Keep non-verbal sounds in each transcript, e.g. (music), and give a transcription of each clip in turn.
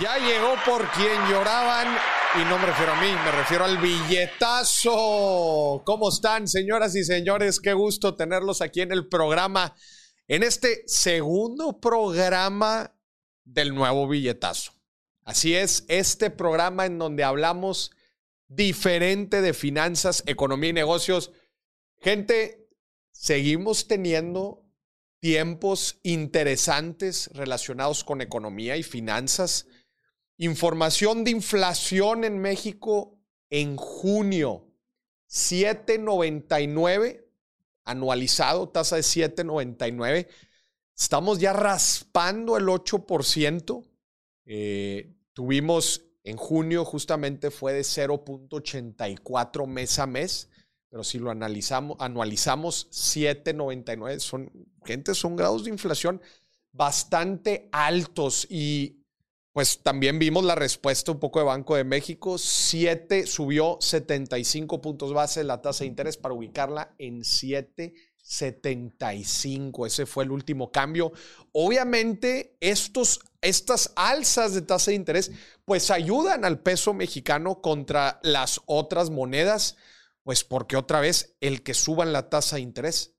Ya llegó por quien lloraban y no me refiero a mí, me refiero al billetazo. ¿Cómo están, señoras y señores? Qué gusto tenerlos aquí en el programa, en este segundo programa del nuevo billetazo. Así es, este programa en donde hablamos diferente de finanzas, economía y negocios. Gente, seguimos teniendo tiempos interesantes relacionados con economía y finanzas Información de inflación en México en junio, 7.99 anualizado, tasa de 7.99. Estamos ya raspando el 8%. Eh, tuvimos en junio justamente fue de 0.84 mes a mes, pero si lo analizamos, anualizamos 7.99, son gente, son grados de inflación bastante altos y pues también vimos la respuesta un poco de Banco de México. 7 subió 75 puntos base la tasa de interés para ubicarla en 7.75. Ese fue el último cambio. Obviamente, estos, estas alzas de tasa de interés pues ayudan al peso mexicano contra las otras monedas, pues porque otra vez el que suban la tasa de interés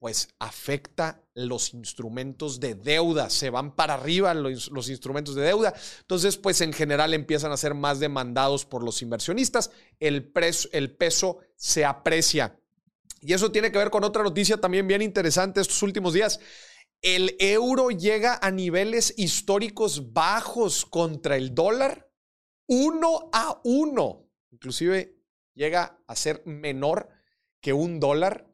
pues afecta los instrumentos de deuda, se van para arriba los, instrumentos de deuda. Entonces, pues en general empiezan a ser más demandados por los inversionistas, el, el peso se aprecia. Y eso tiene que ver con otra noticia también bien interesante estos últimos días. El euro llega a niveles históricos bajos contra el dólar, uno a uno. Inclusive llega a ser menor que un dólar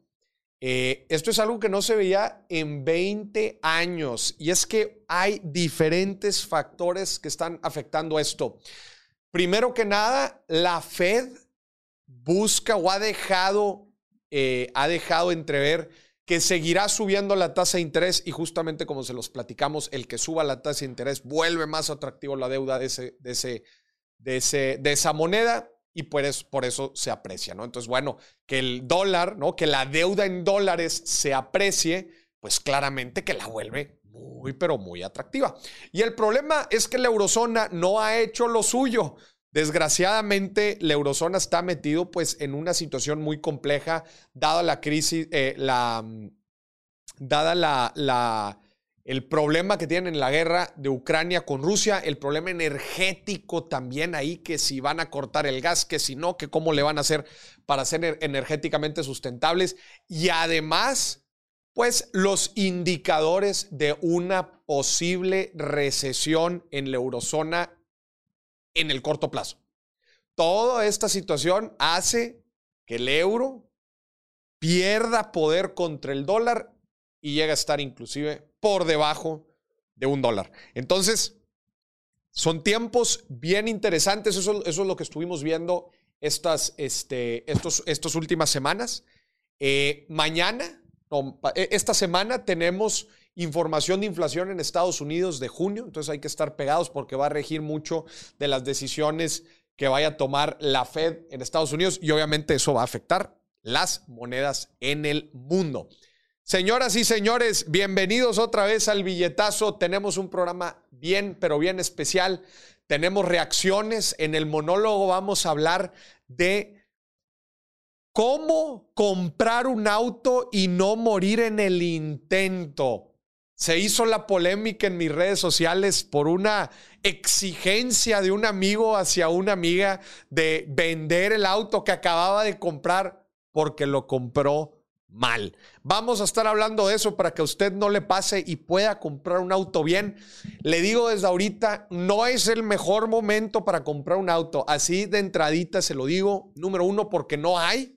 eh, esto es algo que no se veía en 20 años y es que hay diferentes factores que están afectando esto. Primero que nada, la Fed busca o ha dejado, eh, ha dejado entrever que seguirá subiendo la tasa de interés y justamente como se los platicamos, el que suba la tasa de interés vuelve más atractivo la deuda de, ese, de, ese, de, ese, de esa moneda y pues por eso se aprecia, ¿no? Entonces, bueno, que el dólar, ¿no? Que la deuda en dólares se aprecie, pues claramente que la vuelve muy, pero muy atractiva. Y el problema es que la eurozona no ha hecho lo suyo. Desgraciadamente, la eurozona está metido pues en una situación muy compleja, dada la crisis, eh, la, mm, dada la el problema que tienen en la guerra de Ucrania con Rusia, el problema energético también ahí, que si van a cortar el gas, que si no, que cómo le van a hacer para ser energéticamente sustentables. Y además, pues los indicadores de una posible recesión en la eurozona en el corto plazo. Toda esta situación hace que el euro pierda poder contra el dólar y llega a estar inclusive por debajo de un dólar. Entonces, son tiempos bien interesantes. Eso, es lo que estuvimos viendo estas este, estos, estas últimas semanas. Eh, mañana, e, esta semana tenemos información de inflación en Estados Unidos de junio, entonces hay que estar pegados porque va a regir mucho de las decisiones que vaya a tomar la Fed en Estados Unidos y obviamente eso va a afectar las monedas en el mundo. Señoras y señores, bienvenidos otra vez al billetazo. Tenemos un programa bien, pero bien especial. Tenemos reacciones. En el monólogo vamos a hablar de cómo comprar un auto y no morir en el intento. Se hizo la polémica en mis redes sociales por una exigencia de un amigo hacia una amiga de vender el auto que acababa de comprar porque lo compró mal. Vamos a estar hablando de eso para que a usted no le pase y pueda comprar un auto bien. Le digo desde ahorita, no es el mejor momento para comprar un auto. Así de entradita se lo digo. Número uno, porque no hay.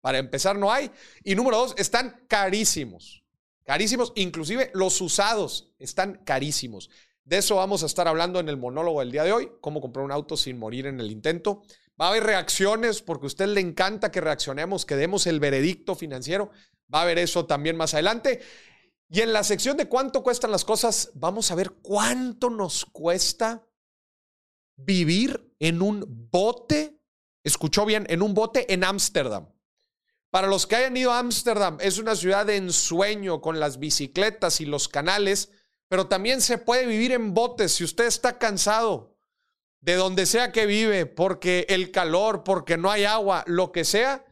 Para empezar, no hay. Y número dos, están carísimos. Carísimos. Inclusive los usados están carísimos. De eso vamos a estar hablando en el monólogo del día de hoy. Cómo comprar un auto sin morir en el intento. Va a haber reacciones porque a usted le encanta que reaccionemos, que demos el veredicto financiero. Va a haber eso también más adelante. Y en la sección de cuánto cuestan las cosas, vamos a ver cuánto nos cuesta vivir en un bote. Escuchó bien, en un bote en Ámsterdam. Para los que hayan ido a Ámsterdam, es una ciudad de ensueño con las bicicletas y los canales. pero también se puede vivir en botes. Si usted está cansado de donde sea que vive, porque el calor, porque no hay agua, lo que sea,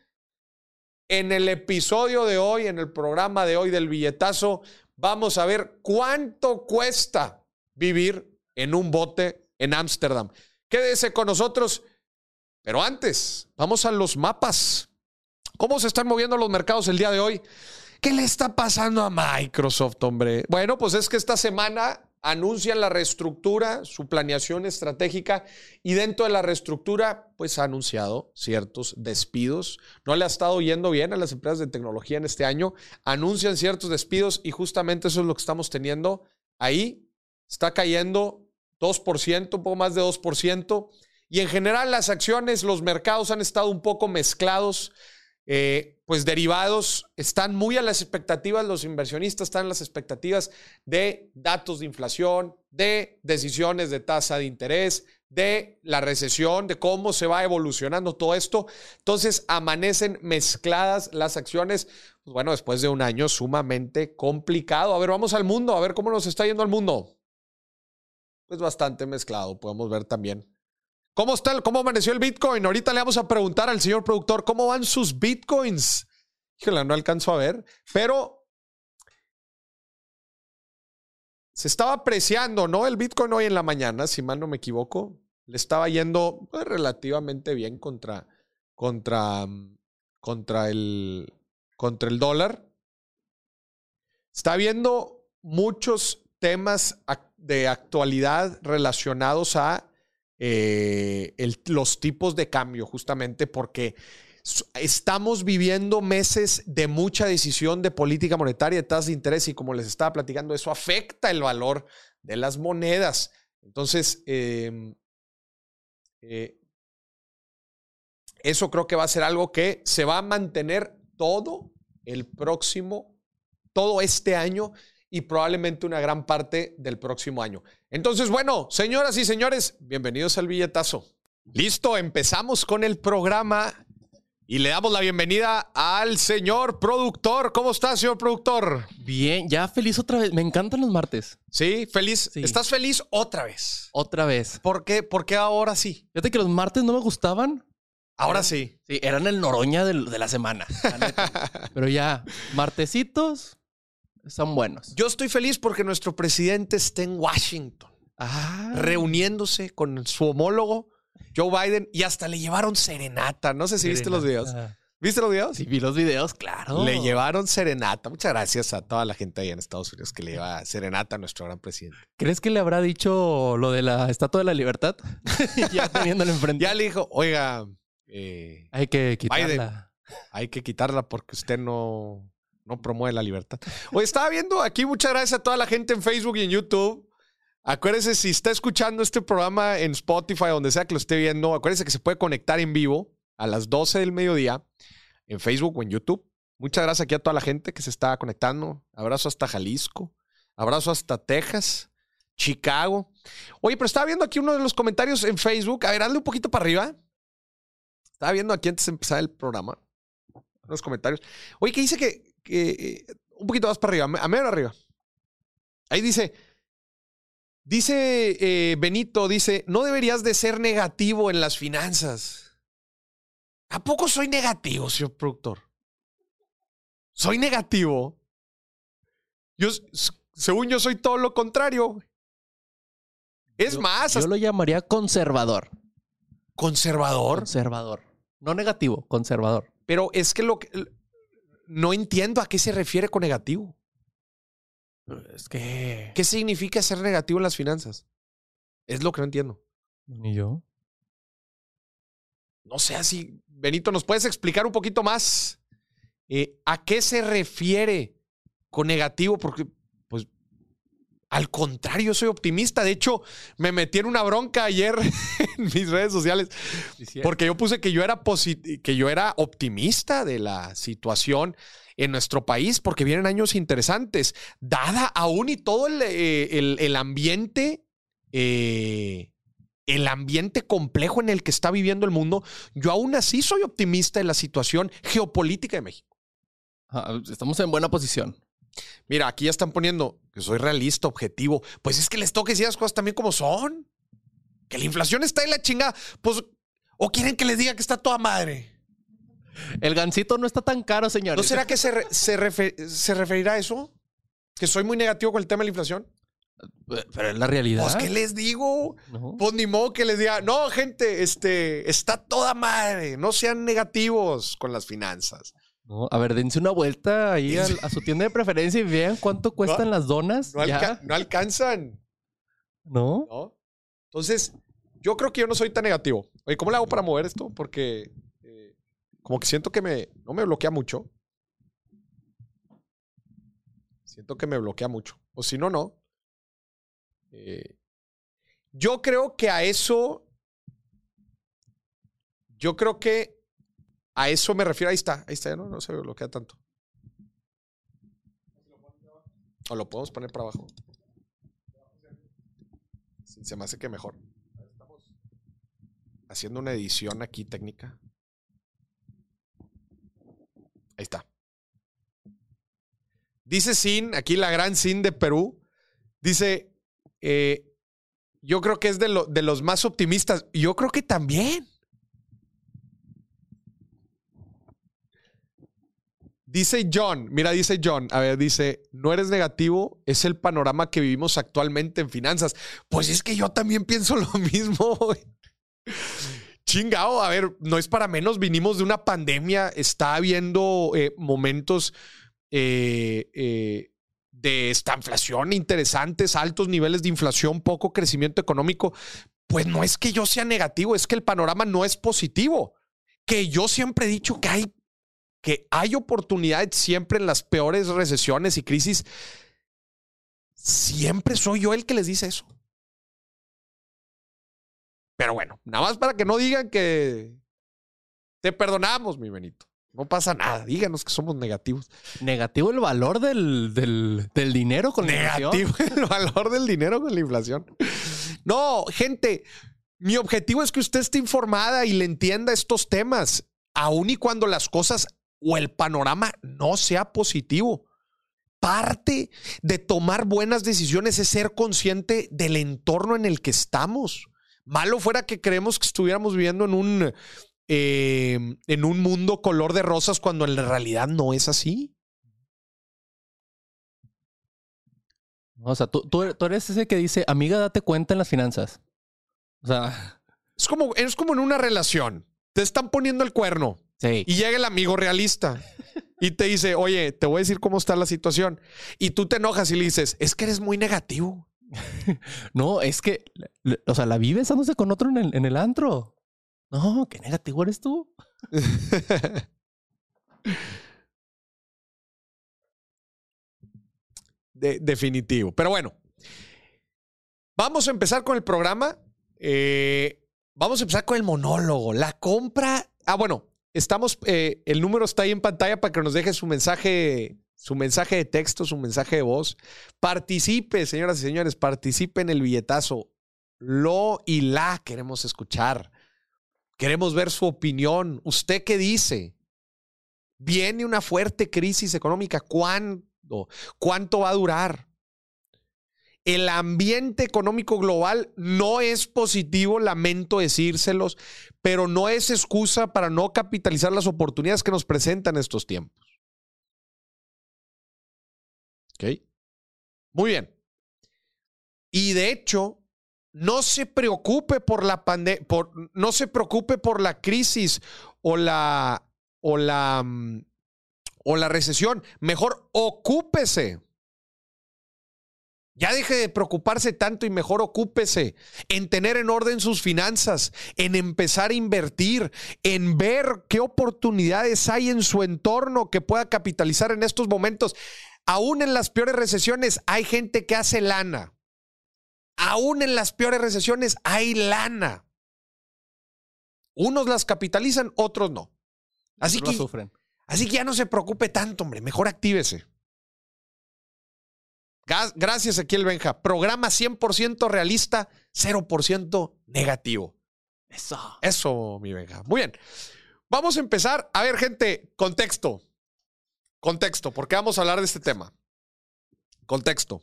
en el episodio de hoy, en el programa de hoy del billetazo, vamos a ver cuánto cuesta vivir en un bote en Ámsterdam. Quédese con nosotros, pero antes, vamos a los mapas. ¿Cómo se están moviendo los mercados el día de hoy? ¿Qué le está pasando a Microsoft, hombre? Bueno, pues es que esta semana anuncian la reestructura, su planeación estratégica y dentro de la reestructura, pues ha anunciado ciertos despidos. No le ha estado yendo bien a las empresas de tecnología en este año. Anuncian ciertos despidos y justamente eso es lo que estamos teniendo ahí. Está cayendo 2%, un poco más de 2%. Y en general las acciones, los mercados han estado un poco mezclados. Eh, pues derivados están muy a las expectativas, los inversionistas están a las expectativas de datos de inflación, de decisiones de tasa de interés, de la recesión, de cómo se va evolucionando todo esto. Entonces amanecen mezcladas las acciones, pues bueno, después de un año sumamente complicado. A ver, vamos al mundo, a ver cómo nos está yendo al mundo. Pues bastante mezclado, podemos ver también ¿Cómo está? ¿Cómo amaneció el Bitcoin? Ahorita le vamos a preguntar al señor productor cómo van sus Bitcoins. Híjole, no alcanzo a ver, pero se estaba apreciando, ¿no? El Bitcoin hoy en la mañana, si mal no me equivoco, le estaba yendo pues, relativamente bien contra, contra, contra, el, contra el dólar. Está viendo muchos temas de actualidad relacionados a eh, los tipos de cambio, justamente porque estamos viviendo meses de mucha decisión de política monetaria, de tasas de interés, y como les estaba platicando, eso afecta el valor de las monedas. Entonces, em, eh, eso creo que va a ser algo que se va a mantener todo el próximo, todo este año y probablemente una gran parte del próximo año. Entonces, bueno, señoras y señores, bienvenidos al billetazo. Listo, empezamos con el programa y le damos la bienvenida al señor productor. ¿Cómo está, señor productor? Bien, ya feliz otra vez. Me encantan los martes. Sí, feliz. ¿Estás feliz otra vez? Otra vez. ¿Por qué? ¿Por qué ahora sí? Fíjate que los martes no me gustaban. Ahora sí. Sí, eran el noroña de, la semana. (laughs) Pero ya, martesitos, son buenos. Yo estoy feliz porque nuestro presidente está en Washington, ah. reuniéndose con su homólogo Joe Biden y hasta le llevaron serenata. No sé si viste los videos. ¿Viste los videos? Sí, vi los videos, claro. Le llevaron serenata. Muchas gracias a toda la gente ahí en Estados Unidos que le lleva serenata a nuestro gran presidente. ¿Crees que le habrá dicho lo de la Estatua de la Libertad? (laughs) ya teniéndolo enfrente. Ya le dijo, oiga, eh, hay que quitarla. hay que quitarla porque usted no, no promueve la libertad. Hoy estaba viendo aquí, muchas gracias a toda la gente en Facebook y en YouTube. Acuérdese, si está escuchando este programa en Spotify, donde sea que lo esté viendo, acuérdese que se puede conectar en vivo a las 12 del mediodía en Facebook o en YouTube. Muchas gracias aquí a toda la gente que se está conectando. Abrazo hasta Jalisco. Abrazo hasta Texas, Chicago. Oye, pero estaba viendo aquí uno de los comentarios en Facebook. A ver, hazle un poquito para arriba. Estaba viendo aquí antes de empezar el programa. Los comentarios. Oye, que dice que eh, un poquito más para arriba, a medio arriba. Ahí dice, dice eh, Benito, dice, no deberías de ser negativo en las finanzas. ¿A poco soy negativo, señor productor? Soy negativo. Yo, según yo, soy todo lo contrario. Es más. Yo lo llamaría conservador. ¿Conservador? Conservador. No negativo, conservador. Pero es que lo que no entiendo a qué se refiere con negativo. Es que. ¿Qué significa ser negativo en las finanzas? Es lo que no entiendo. Ni yo. No sé si, Benito, ¿nos puedes explicar un poquito más eh, a qué se refiere con negativo? Porque al contrario, soy optimista. De hecho, me metí en una bronca ayer (laughs) en mis redes sociales porque yo puse que yo era que yo era optimista de la situación en nuestro país porque vienen años interesantes. Dada aún y todo el, eh, ambiente, eh, el ambiente complejo en el que está viviendo el mundo, yo aún así soy optimista de la situación geopolítica de México. Estamos en buena posición. Mira, aquí ya están poniendo que soy realista, objetivo. Pues es que les toca decir las cosas también como son. Que la inflación está en la chingada. Pues, o quieren que les diga que está toda madre. El gancito no está tan caro, ¿No señores. será que se, re- se, se referirá a eso? ¿Que soy muy negativo con el tema de la inflación? Pero es la realidad. Pues, ¿qué les digo? No. Pues ni modo que les diga, no, gente, este, está toda madre. No sean negativos con las finanzas. No, A ver, dense una vuelta ahí a, su tienda de preferencia y vean cuánto cuestan las donas. No, ya. alca- no alcanzan. ¿No? ¿no? Entonces, yo creo que yo no soy tan negativo. Oye, ¿cómo le hago para mover esto? Porque eh, como que siento que me, no me bloquea mucho. Siento que me bloquea mucho. O si no, no. Eh, yo creo que a eso, yo creo que a eso me refiero. Ahí está, ahí está, ya no, no se bloquea tanto. O lo podemos poner para abajo. Se me hace que mejor. Haciendo una edición aquí técnica. Ahí está. Dice Sin, aquí la gran Sin de Perú, dice, eh, yo creo que es de, lo- de los más optimistas. Yo creo que también. Dice John, mira, dice John, a ver, dice, no eres negativo, es el panorama que vivimos actualmente en finanzas. Pues es que yo también pienso (laughs) lo mismo. Chingao, a ver, no es para menos, vinimos de una pandemia, está habiendo eh, momentos eh, eh, de estanflación interesantes, altos niveles de inflación, poco crecimiento económico. Pues no es que yo sea negativo, es que el panorama no es positivo. Que yo siempre he dicho que hay que hay oportunidades siempre en las peores recesiones y crisis. Siempre soy yo el que les dice eso. Pero bueno, nada más para que no digan que te perdonamos, mi Benito. No pasa nada. Díganos que somos negativos. Negativo el valor del, del, del dinero con la inflación. Negativo (laughs) el valor del dinero con la inflación. No, gente, mi objetivo es que usted esté informada y le entienda estos temas, aun y cuando las cosas o el panorama no sea positivo. Parte de tomar buenas decisiones es ser consciente del entorno en el que estamos. Malo fuera que creemos que estuviéramos viviendo en un, eh, en un mundo color de rosas cuando en realidad no es así. O sea, tú, tú, tú eres ese que dice, amiga, date cuenta en las finanzas. O sea, Es como, es como en una relación. Te están poniendo el cuerno sí. y llega el amigo realista y te dice, oye, te voy a decir cómo está la situación. Y tú te enojas y le dices, es que eres muy negativo. (laughs) No, es que, o sea, la vi besándose con otro en el, en el antro. No, qué negativo eres tú. (laughs) De- definitivo. Pero bueno, vamos a empezar con el programa. Eh, vamos a empezar con el monólogo. La compra. Ah, bueno, estamos. eh, el número está ahí en pantalla para que nos deje su mensaje, su mensaje de texto, su mensaje de voz. Participe, señoras y señores, participe en el billetazo. Lo y la queremos escuchar. Queremos ver su opinión. ¿Usted qué dice? Viene una fuerte crisis económica. ¿Cuándo? ¿Cuánto va a durar? El ambiente económico global no es positivo, lamento decírselos, pero no es excusa para no capitalizar las oportunidades que nos presentan estos tiempos. ¿Ok? Muy bien. Y de hecho, no se preocupe por la pandemia, no se preocupe por la crisis o la, o la, mm, o la recesión. Mejor ocúpese. Ya deje de preocuparse tanto y mejor ocúpese en tener en orden sus finanzas, en empezar a invertir, en ver qué oportunidades hay en su entorno que pueda capitalizar en estos momentos. Aún en las peores recesiones hay gente que hace lana. Aún en las peores recesiones hay lana. Unos las capitalizan, otros no. Así Otros que, sufren. así que ya no se preocupe tanto, hombre. Mejor actívese. Gracias, Equiel Benja. Programa 100% realista, 0% negativo. Eso. Eso, mi Benja. Muy bien. Vamos a empezar. A ver, gente, contexto. Contexto, porque vamos a hablar de este tema. Contexto.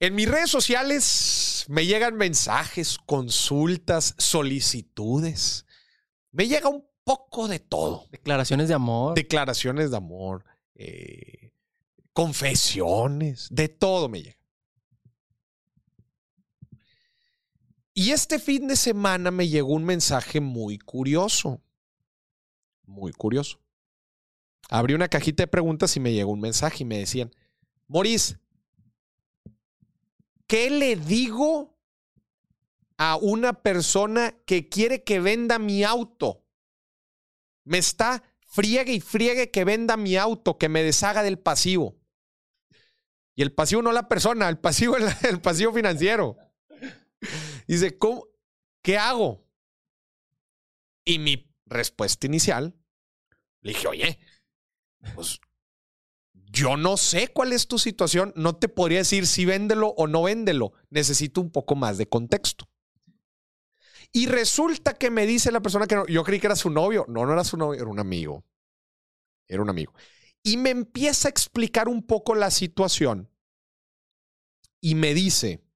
En mis redes sociales me llegan mensajes, consultas, solicitudes. Me llega un poco de todo. Declaraciones de amor. Declaraciones de amor, eh, confesiones, de todo me llega. Y este fin de semana me llegó un mensaje muy curioso. Muy curioso. Abrí una cajita de preguntas y me llegó un mensaje y me decían, Maurice, ¿qué le digo a una persona que quiere que venda mi auto? Me está friegue y friegue que venda mi auto, que me deshaga del pasivo. Y el pasivo no la persona, el pasivo es (laughs) el pasivo financiero. Dice, ¿cómo? ¿qué hago? Y mi respuesta inicial, le dije, oye, pues yo no sé cuál es tu situación, no te podría decir si véndelo o no véndelo, necesito un poco más de contexto. Y resulta que me dice la persona que no, yo creí que era su novio, no, no era su novio, era un amigo, era un amigo. Y me empieza a explicar un poco la situación y me dice,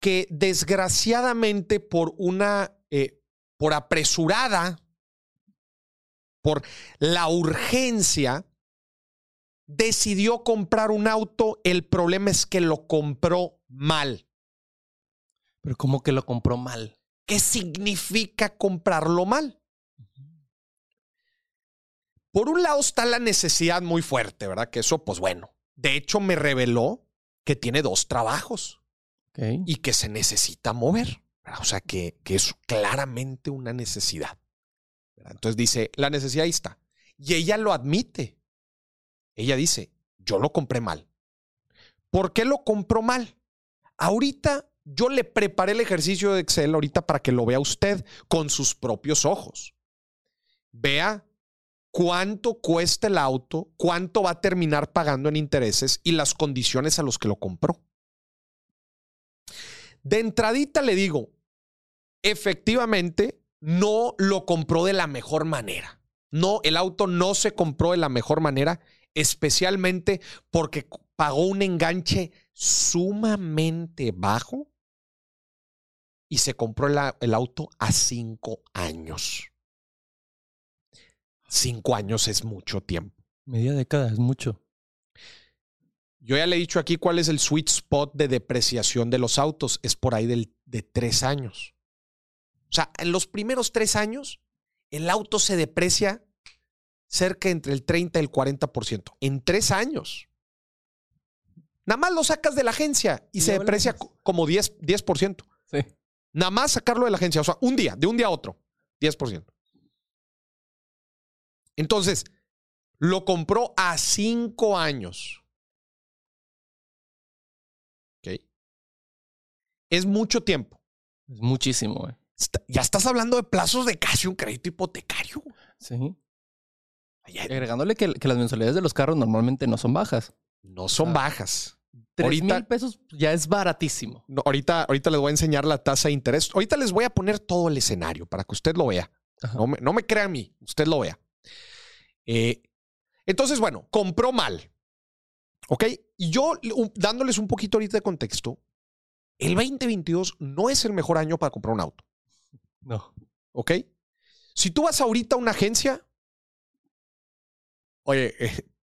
que desgraciadamente por una, eh, por apresurada, por la urgencia, decidió comprar un auto. El problema es que lo compró mal. Pero ¿cómo que lo compró mal? ¿Qué significa comprarlo mal? Por un lado está la necesidad muy fuerte, ¿verdad? Que eso, pues bueno, de hecho me reveló que tiene dos trabajos y que se necesita mover. O sea, que, que es claramente una necesidad. Entonces dice, la necesidad ahí está. Y ella lo admite. Ella dice, yo lo compré mal. ¿Por qué lo compró mal? Ahorita yo le preparé el ejercicio de Excel ahorita para que lo vea usted con sus propios ojos. Vea cuánto cuesta el auto, cuánto va a terminar pagando en intereses y las condiciones a los que lo compró. De entradita le digo, efectivamente, no lo compró de la mejor manera. No, el auto no se compró de la mejor manera, especialmente porque pagó un enganche sumamente bajo y se compró el, auto a cinco años. Cinco años es mucho tiempo. Media década es mucho. Yo ya le he dicho aquí cuál es el sweet spot de depreciación de los autos. Es por ahí del, de tres años. O sea, en los primeros tres años, el auto se deprecia cerca entre el 30 y el 40%. En tres años. Nada más lo sacas de la agencia y, se deprecia como 10%. 10%. Sí. Nada más sacarlo de la agencia. O sea, un día, de un día a otro. 10%. Entonces, lo compró a cinco años. Es mucho tiempo. Es muchísimo, Ya estás hablando de plazos de casi un crédito hipotecario. Sí. Agregándole que, las mensualidades de los carros normalmente no son bajas. No son bajas. Tres mil pesos ya es baratísimo. ahorita, ahorita les voy a enseñar la tasa de interés. Ahorita les voy a poner todo el escenario para que usted lo vea. No me, no me, crea a mí, usted lo vea. Eh, entonces, bueno, compró mal. ¿Ok? Y yo, dándoles un poquito ahorita de contexto, el 2022 no es el mejor año para comprar un auto. No. ¿Ok? Si tú vas ahorita a una agencia, oye,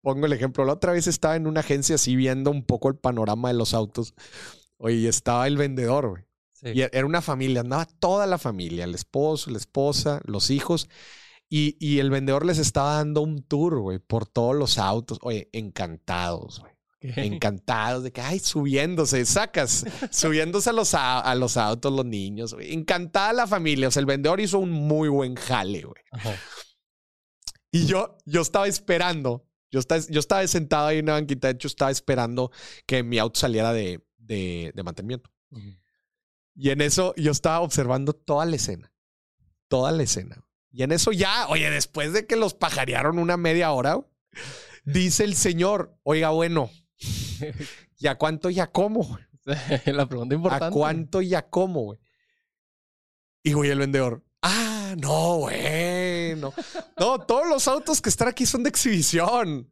pongo el ejemplo, la otra vez estaba en una agencia así viendo un poco el panorama de los autos. Oye, estaba el vendedor, güey. Y era una familia, andaba toda la familia, el esposo, la esposa, los hijos. Y, y el vendedor les estaba dando un tour, güey, por todos los autos. Oye, encantados, güey. Encantados de que, ay, subiéndose, sacas, (laughs) subiéndose a los, a, los autos los niños, Encantada la familia. O sea, el vendedor hizo un muy buen jale, güey. Y yo, yo estaba esperando, yo estaba, yo estaba sentado ahí en una banquita, de hecho estaba esperando que mi auto saliera de, de, mantenimiento. Y en eso yo estaba observando toda la escena, toda la escena. Y en eso ya, oye, después de que los pajarearon una media hora, dice el señor, oiga, bueno, ¿Y a cuánto y a cómo? (laughs) La pregunta importante. ¿A cuánto y a cómo, güey? Y güey, el vendedor, ah, no, güey. güey. No. no, todos los autos que están aquí son de exhibición.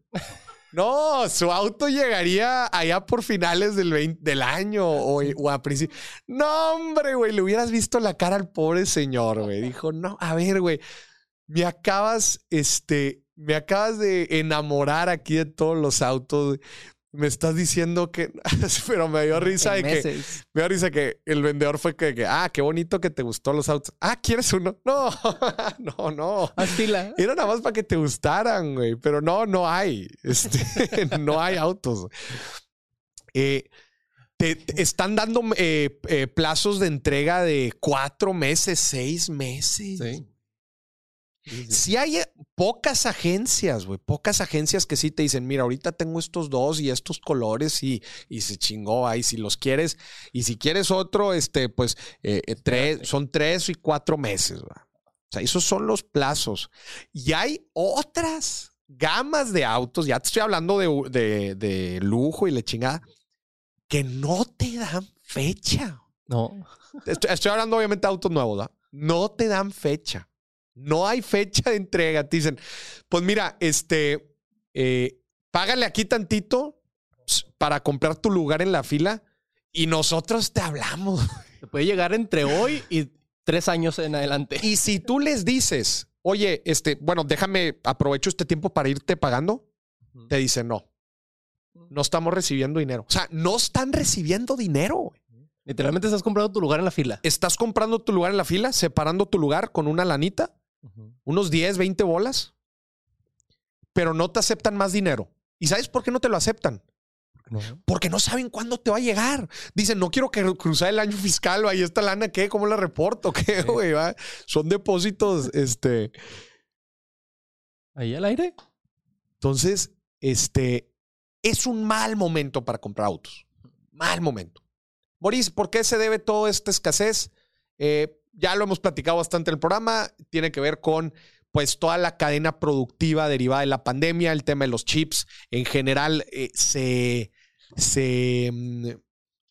No, su auto llegaría allá por finales del, 20 del año o, o a principios. No, hombre, güey, le hubieras visto la cara al pobre señor, güey. (laughs) Dijo, no, a ver, güey, me acabas, este, me acabas de enamorar aquí de todos los autos. Me estás diciendo que, (laughs) pero me dio risa de que, me dio risa que el vendedor fue que, que, ah, qué bonito que te gustó los autos. Ah, ¿quieres uno? (laughs) (laughs) No, no, no. Astila. Era nada más para que te gustaran, güey. Pero no, no hay. Este, no hay autos. Eh, te, te están dando eh, eh, plazos de entrega de cuatro meses, seis meses. Sí. Sí hay eh, pocas agencias, güey, pocas agencias que sí te dicen, mira, ahorita tengo estos dos y estos colores y, y se chingó ahí, si los quieres, y si quieres otro, este, pues eh, eh, tres, son tres y cuatro meses, güey. O sea, esos son los plazos. Y hay otras gamas de autos, ya te estoy hablando de, de, de lujo y la chingada, que no te dan fecha. No. Estoy, estoy hablando obviamente de autos nuevos, ¿verdad? No te dan fecha. No hay fecha de entrega. Te dicen, pues mira, este, eh, págale aquí tantito ps, para comprar tu lugar en la fila y nosotros te hablamos. Se puede llegar entre hoy y tres años en adelante. Y si tú les dices, oye, este, bueno, déjame, aprovecho este tiempo para irte pagando, te dicen no. No estamos recibiendo dinero. O sea, no están recibiendo dinero. Literalmente estás comprando tu lugar en la fila. Estás comprando tu lugar en la fila, separando tu lugar con una lanita, unos 10, 20 bolas, pero no te aceptan más dinero. ¿Y sabes por qué no te lo aceptan? No. Porque no saben cuándo te va a llegar. Dicen, no quiero que cruzar el año fiscal, ahí esta lana, ¿qué? ¿Cómo la reporto? (laughs) ¿Qué, güey? Son depósitos, este. Ahí al aire. Entonces, este, es un mal momento para comprar autos. Mal momento. Boris, ¿por qué se debe toda esta escasez? Eh, ya lo hemos platicado bastante en el programa. Tiene que ver con pues toda la cadena productiva derivada de la pandemia, el tema de los chips. En general, eh, se, se mm,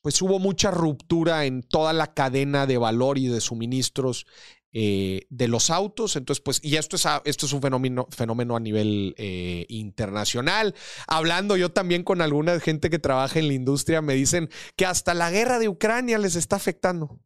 pues hubo mucha ruptura en toda la cadena de valor y de suministros eh, de los autos. Entonces, pues, y esto es, esto es un fenómeno, fenómeno a nivel eh, internacional. Hablando yo también con alguna gente que trabaja en la industria, me dicen que hasta la guerra de Ucrania les está afectando.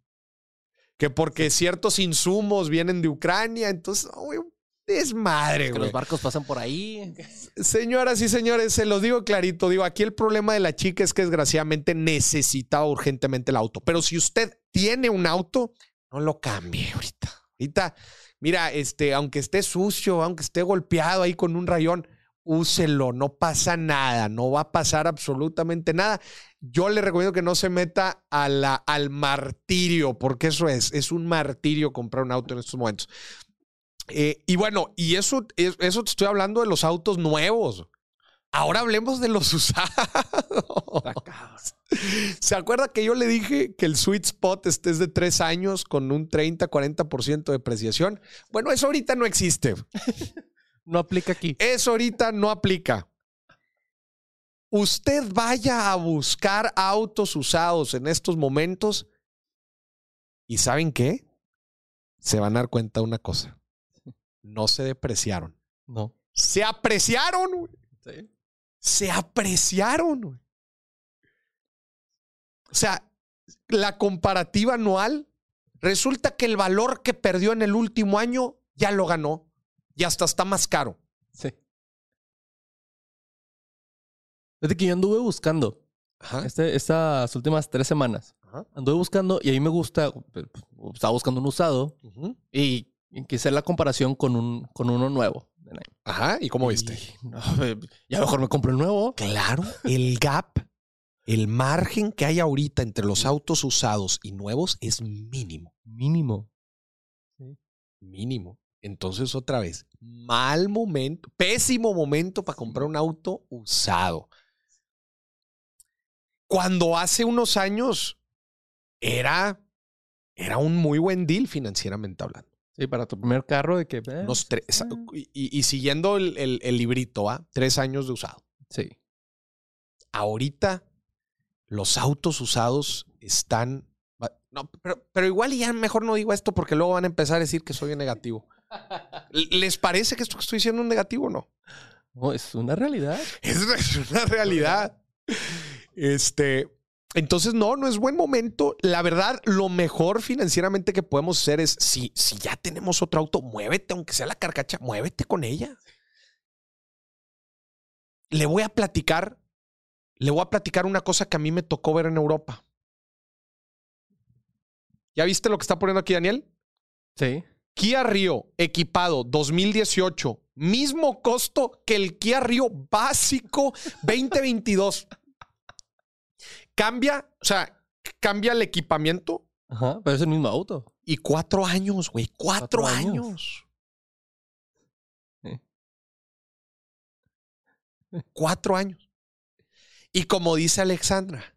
Que porque ciertos insumos vienen de Ucrania, entonces, güey, un desmadre, Que güey. los barcos pasan por ahí. Señoras y señores, se los digo clarito. Digo, aquí el problema de la chica es que desgraciadamente necesitaba urgentemente el auto. Pero si usted tiene un auto, no lo cambie ahorita. Ahorita, mira, este, aunque esté sucio, aunque esté golpeado ahí con un rayón, úselo, no pasa nada, no va a pasar absolutamente nada. Yo le recomiendo que no se meta a la, al martirio, porque eso es, es un martirio comprar un auto en estos momentos. Eh, y bueno, y eso, es- eso te estoy hablando de los autos nuevos. Ahora hablemos de los (laughs) usados. ¿Se acuerda que yo le dije que el sweet spot este es de tres años con un 30-40% de depreciación? Bueno, eso ahorita no existe. No aplica aquí. Eso ahorita no aplica. Usted vaya a buscar autos usados en estos momentos y ¿saben qué? Se van a dar cuenta de una cosa. No se depreciaron. No. Se apreciaron. güey. Sí. Se apreciaron. güey. O sea, la comparativa anual resulta que el valor que perdió en el último año ya lo ganó y hasta está más caro. Sí. Desde que yo anduve buscando Ajá. este, estas últimas tres semanas. Ajá. Anduve buscando y a mí me gusta. pues, Estaba buscando un usado y quise la comparación con, un, con uno nuevo. Ajá. ¿Y cómo viste? Y, no, ya mejor me compro el nuevo. Claro, el gap, el margen que hay ahorita entre los autos usados y nuevos es mínimo. Mínimo. Mínimo. Entonces, otra vez, mal momento, pésimo momento para comprar un auto usado. Cuando hace unos años era, era un muy buen deal financieramente hablando. Sí, para tu primer carro de que... eh, Unos tres, y, y siguiendo el, el- el librito, ¿ah? tres años de usado. Sí. ahorita los autos usados están. No, pero, pero igual y ya mejor no digo esto porque luego van a empezar a decir que soy negativo. ¿Les parece que esto que estoy diciendo es negativo o no? No, es una realidad. Es, es una realidad. Este, entonces, no, no es buen momento. La verdad, lo mejor financieramente que podemos hacer es, si, si ya tenemos otro auto, muévete, aunque sea la carcacha, muévete con ella. Le voy a platicar, le voy a platicar una cosa que a mí me tocó ver en Europa. ¿Ya viste lo que está poniendo aquí Daniel? Sí. Kia Rio equipado 2018, mismo costo que el Kia Rio básico 2022. Cambia, o sea, cambia el equipamiento Ajá, pero es el mismo auto. y cuatro años, güey. Cuatro, Cuatro años. años. Cuatro años. Y como dice Alexandra,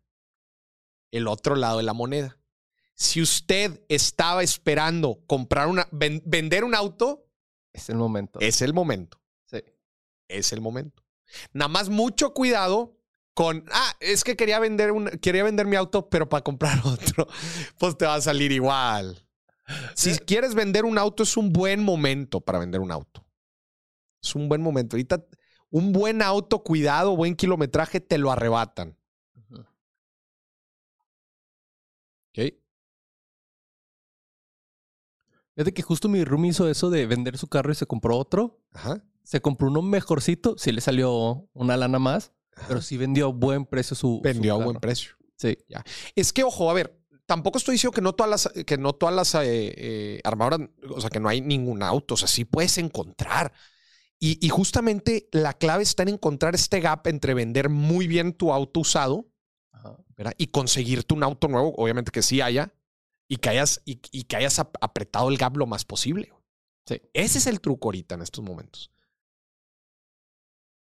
el otro lado de la moneda. Si usted estaba esperando comprar una, ven- vender un auto, Es el momento. es el momento. Sí. Es el momento. Nada más mucho cuidado con, ah, es que quería vender, un, quería vender mi auto, pero para comprar (laughs) otro, pues te va a salir igual. Si quieres vender un auto, es un buen momento para vender un auto. Es un buen momento. Ahorita, un buen auto, cuidado, buen kilometraje, te lo arrebatan. Ujú. ¿Ok? Fíjate que justo mi roomie hizo eso de vender su carro y se compró otro. Ajá. Se compró uno mejorcito. Sí le salió una lana más, pero sí vendió a buen precio su. Vendió su a buen precio. Sí. Es que, ojo, a ver, tampoco estoy diciendo que no todas las, que no todas las eh, eh, armadoras, o sea, que no hay ningún auto, o sea, sí puedes encontrar. Y, y justamente la clave está en encontrar este gap entre vender muy bien tu auto usado Ajá. y conseguirte un auto nuevo, obviamente que sí haya, y que hayas, y, y que hayas ap- apretado el gap lo más posible. Sí. Ese es el truco ahorita en estos momentos.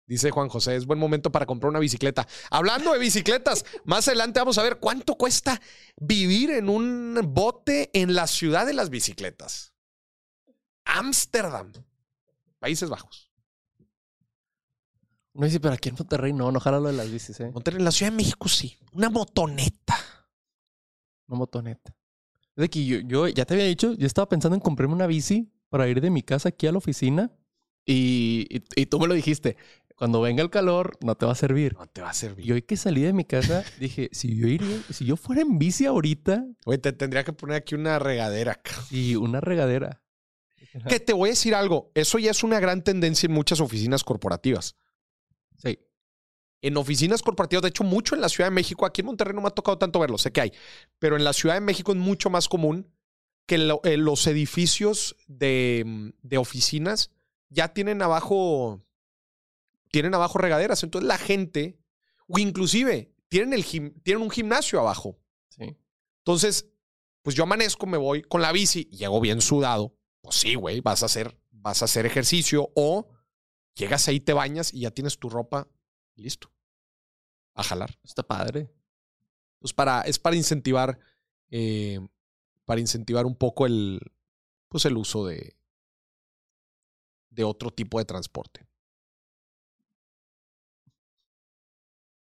Dice Juan José, es buen momento para comprar una bicicleta. Hablando de bicicletas, (laughs) más adelante vamos a ver cuánto cuesta vivir en un bote en la ciudad de las bicicletas. Ámsterdam, Países Bajos. No dice, pero aquí en Monterrey no, no jala lo de las bicis, ¿eh? Monterrey, en la Ciudad de México sí. Una motoneta. Una motoneta. De que yo, yo ya te había dicho, yo estaba pensando en comprarme una bici para ir de mi casa aquí a la oficina. Y, y, y tú me lo dijiste, cuando venga el calor no te va a servir. No te va a servir. Y hoy que salí de mi casa, (laughs) dije, si yo iría, si yo fuera en bici ahorita, Oye, te tendría que poner aquí una regadera. y una regadera. Que te voy a decir algo. Eso ya es una gran tendencia en muchas oficinas corporativas. Sí. En oficinas corporativas, de hecho, mucho en la Ciudad de México, aquí en Monterrey no me ha tocado tanto verlo, sé que hay, pero en la Ciudad de México es mucho más común que lo- eh, los edificios de, mm, de oficinas ya tienen abajo, tienen abajo regaderas. Entonces la gente, o inclusive, tienen, el gim- tienen un gimnasio abajo. Sí. Entonces, pues yo amanezco, me voy con la bici y llego bien sudado. Pues sí, güey, vas a hacer, vas a hacer ejercicio o llegas ahí, te bañas y ya tienes tu ropa listo. A jalar. Está padre. Pues para, es para incentivar, eh, para incentivar un poco el, pues el uso de, de otro tipo de transporte.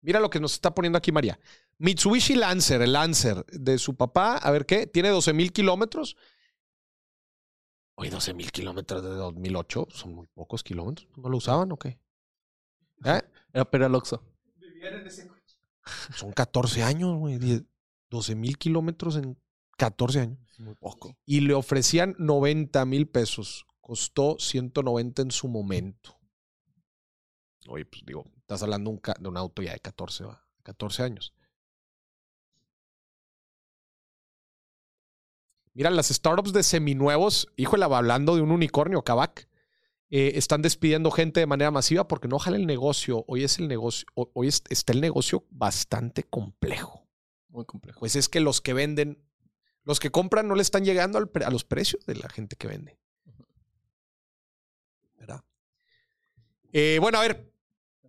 Mira lo que nos está poniendo aquí María. Mitsubishi Lancer, el Lancer de su papá, a ver qué, tiene 12 mil kilómetros. Oye, 12 mil kilómetros de 2008 son muy pocos kilómetros. ¿No lo usaban o qué? ¿Eh? (laughs) Era para el Oxxo. Son 14 años, güey. 10 12 mil kilómetros en 14 años. Muy poco. Y le ofrecían 90 mil pesos. Costó 190 en su momento. Oye, pues digo, estás hablando un de un auto ya de 14, va, 14 años. Mira, las startups de seminuevos, híjole, hablando de un unicornio, Kavak, eh, están despidiendo gente de manera masiva porque no jala el negocio. Hoy es el negocio, ho- hoy es- está el negocio bastante complejo. Muy complejo. Pues es que los que venden, los que compran no le están llegando al a los precios de la gente que vende. ¿Verdad? Eh, bueno, a ver,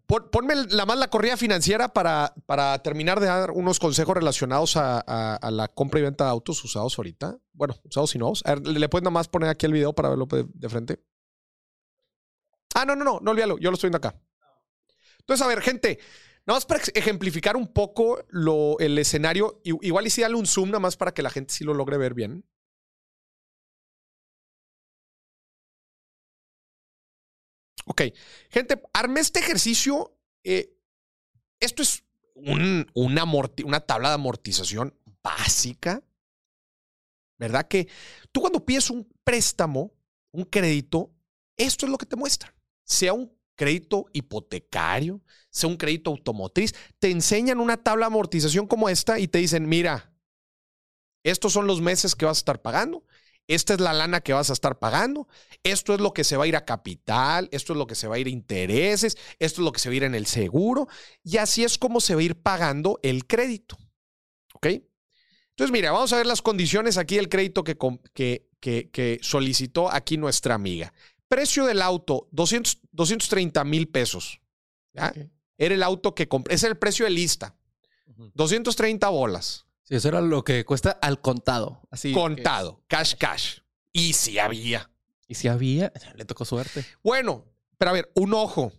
pon- ponme la más la corrida financiera para, para terminar de dar unos consejos relacionados a, a- a la compra y venta de autos usados ahorita. Bueno, usados y nuevos. A ver, ¿le puedes nada más poner aquí el video para verlo de, de frente? Ah, no, no, no, no olvídalo, yo lo estoy viendo acá. Entonces, a ver, gente, nada más para ejemplificar un poco lo, el escenario, igual y sí darle un zoom nada más para que la gente sí lo logre ver bien. Ok, gente, armé este ejercicio. eh, esto es un- una, una tabla de amortización básica. ¿Verdad? Que tú cuando pides un préstamo, un crédito, esto es lo que te muestra. Sea un crédito hipotecario, sea un crédito automotriz, te enseñan una tabla de amortización como esta y te dicen, mira, estos son los meses que vas a estar pagando, esta es la lana que vas a estar pagando, esto es lo que se va a ir a capital, esto es lo que se va a ir a intereses, esto es lo que se va a ir en el seguro, y así es como se va a ir pagando el crédito. ¿Ok? Entonces, mira, vamos a ver las condiciones aquí del crédito que, que- que solicitó aquí nuestra amiga. Precio del auto, 200, 230 mil pesos. Era el auto que compré. Es el precio de lista. 230 bolas. Sí, eso era lo que cuesta al contado. Así. contado. Cash, cash. Y si había. y si había, (laughs) le tocó suerte. Bueno, pero a ver, un ojo.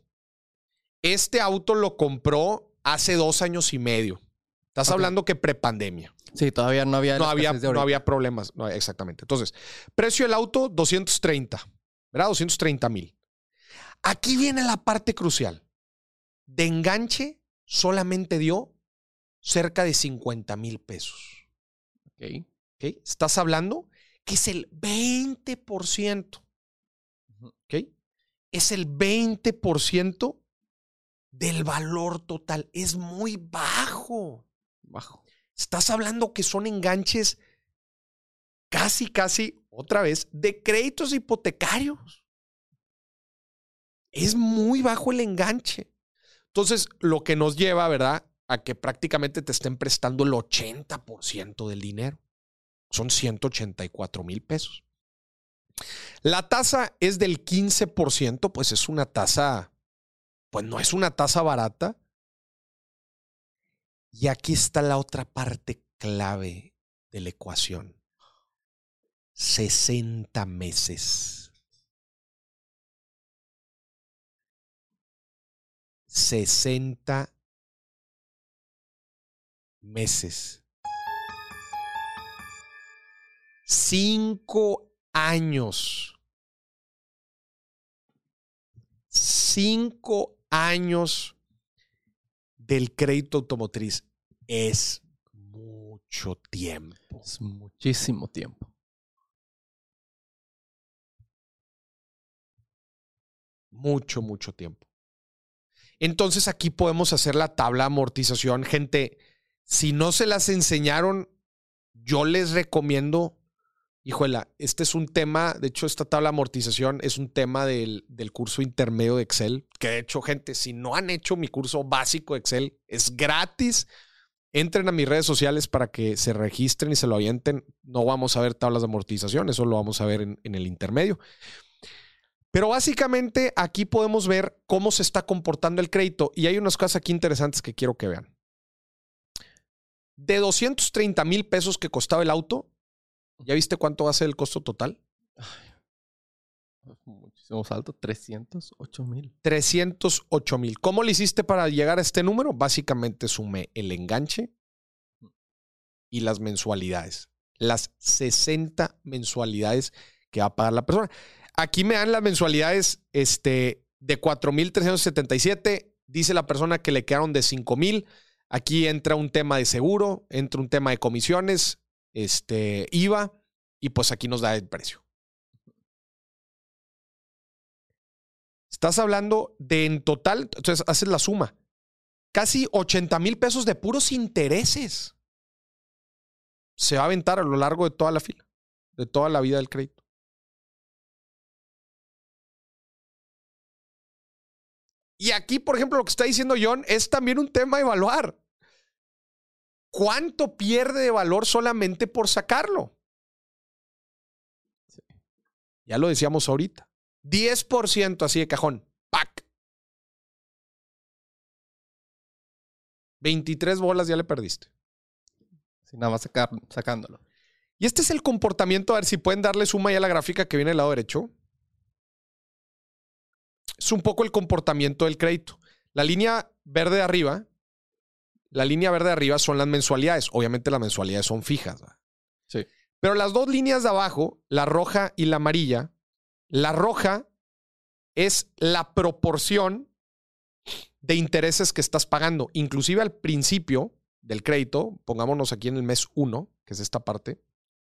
Este auto lo compró hace dos años y medio. Estás hablando que prepandemia. Sí, todavía no había. No había, no había problemas. No, exactamente. Entonces, precio del auto, 230. ¿Verdad? 230 mil. Aquí viene la parte crucial. De enganche solamente dio cerca de 50 mil pesos. Ok. ¿ok? Estás hablando que es el 20%. Ujú. ¿ok? Es el 20% del valor total. Es muy bajo. Bajo. Estás hablando que son enganches casi, casi, otra vez, de créditos hipotecarios. Es muy bajo el enganche. Entonces, lo que nos lleva, ¿verdad? A que prácticamente te estén prestando el 80% del dinero. Son 184 mil pesos. La tasa es del 15%, pues es una tasa, pues no es una tasa barata. Y aquí está la otra parte clave de la ecuación. 60 meses. 60 meses. Cinco años. Cinco años del crédito automotriz es mucho tiempo. Es muchísimo tiempo. Mucho, mucho tiempo. Entonces aquí podemos hacer la tabla de amortización. Gente, si no se las enseñaron, yo les recomiendo, híjola, este es un tema, de hecho esta tabla de amortización es un tema del, del curso intermedio de Excel, que de hecho, gente, si no han hecho mi curso básico de Excel, es gratis. Entren a mis redes sociales para que se registren y se lo avienten. No vamos a ver tablas de amortización, eso lo vamos a ver en, en el intermedio. Pero básicamente aquí podemos ver cómo se está comportando el crédito y hay unas cosas aquí interesantes que quiero que vean. De 230 mil pesos que costaba el auto, ¿ya viste cuánto va a ser el costo total? Muchísimo salto. 308 mil. 308 mil. ¿Cómo le hiciste para llegar a este número? Básicamente sumé el enganche y las mensualidades. Las 60 mensualidades que va a pagar la persona. Aquí me dan las mensualidades este, de 4,377. Dice la persona que le quedaron de 5,000. Aquí entra un tema de seguro, entra un tema de comisiones, este, IVA, y pues aquí nos da el precio. Estás hablando de en total, entonces haces la suma, casi 80 mil pesos de puros intereses. Se va a aventar a lo largo de toda la fila, de toda la vida del crédito. Y aquí, por ejemplo, lo que está diciendo John es también un tema a evaluar. ¿Cuánto pierde de valor solamente por sacarlo? Ya lo decíamos ahorita. 10% así de cajón. ¡Pac! 23 bolas ya le perdiste. Sin nada más sacar, sacándolo. Y este es el comportamiento. A ver si pueden darle suma ya a la gráfica que viene del lado derecho. Es un poco el comportamiento del crédito. La línea verde de arriba, la línea verde de arriba son las mensualidades. Obviamente las mensualidades son fijas. Sí. Pero las dos líneas de abajo, la roja y la amarilla, la roja es la proporción de intereses que estás pagando. Inclusive al principio del crédito, pongámonos aquí en el mes 1, que es esta parte,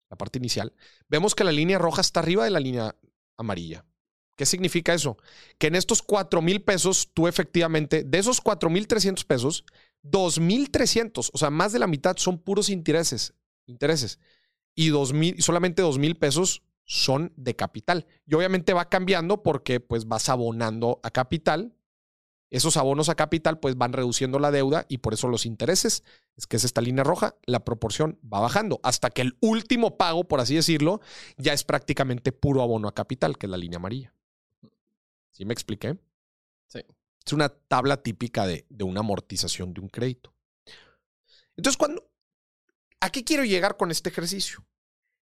la parte inicial, vemos que la línea roja está arriba de la línea amarilla. ¿Qué significa eso? Que en estos 4 mil pesos, tú efectivamente, de esos 4 mil 300 pesos, 2 mil 300, o sea, más de la mitad son puros intereses, intereses. Y dos mil, solamente 2 mil pesos son de capital. Y obviamente va cambiando porque pues vas abonando a capital esos abonos a capital pues van reduciendo la deuda y por eso los intereses, es que es esta línea roja, la proporción va bajando hasta que el último pago, por así decirlo, ya es prácticamente puro abono a capital, que es la línea amarilla. ¿Sí me expliqué? Sí. Es una tabla típica de, de una amortización de un crédito. Entonces, cuando... ¿A qué quiero llegar con este ejercicio?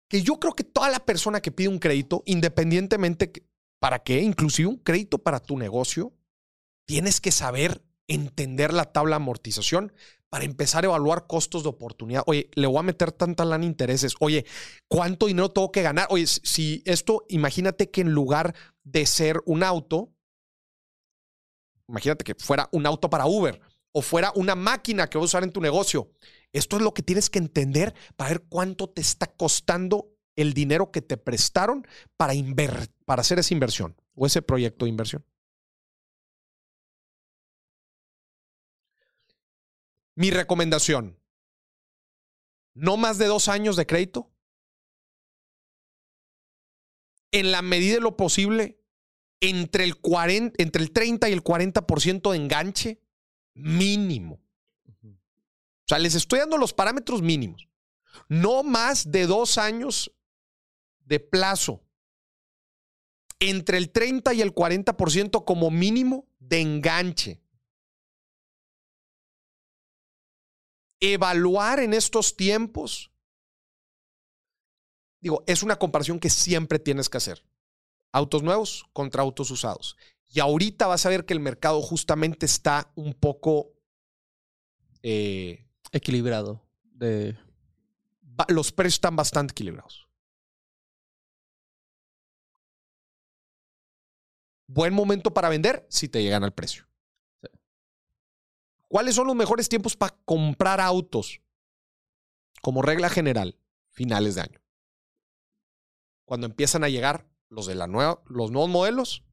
Que yo creo que toda la persona que pide un crédito, independientemente, ¿para qué? Inclusive un crédito para tu negocio, tienes que saber entender la tabla de amortización para empezar a evaluar costos de oportunidad. Oye, le voy a meter tanta lana intereses. Oye, ¿cuánto dinero tengo que ganar? Oye, si esto, imagínate que en lugar de ser un auto, imagínate que fuera un auto para Uber o fuera una máquina que vas a usar en tu negocio. Esto es lo que tienes que entender para ver cuánto te está costando el dinero que te prestaron para, para hacer esa inversión o ese proyecto de inversión. Mi recomendación, no más de dos años de crédito. En la medida de lo posible, entre el, 40, entre el 30 y el 40% de enganche mínimo. O sea, les estoy dando los parámetros mínimos. No más de dos años de plazo. Entre el 30 y el 40% como mínimo de enganche. evaluar en estos tiempos, digo, es una comparación que siempre tienes que hacer. Autos nuevos contra autos usados. Y ahorita vas a ver que el mercado justamente está un poco... Eh, Equilibrado. De... Los precios están bastante equilibrados. Buen momento para vender si te llegan al precio. ¿Cuáles son los mejores tiempos para comprar autos? Como regla general, finales de año. Cuando empiezan a llegar los de la nueva, los nuevos modelos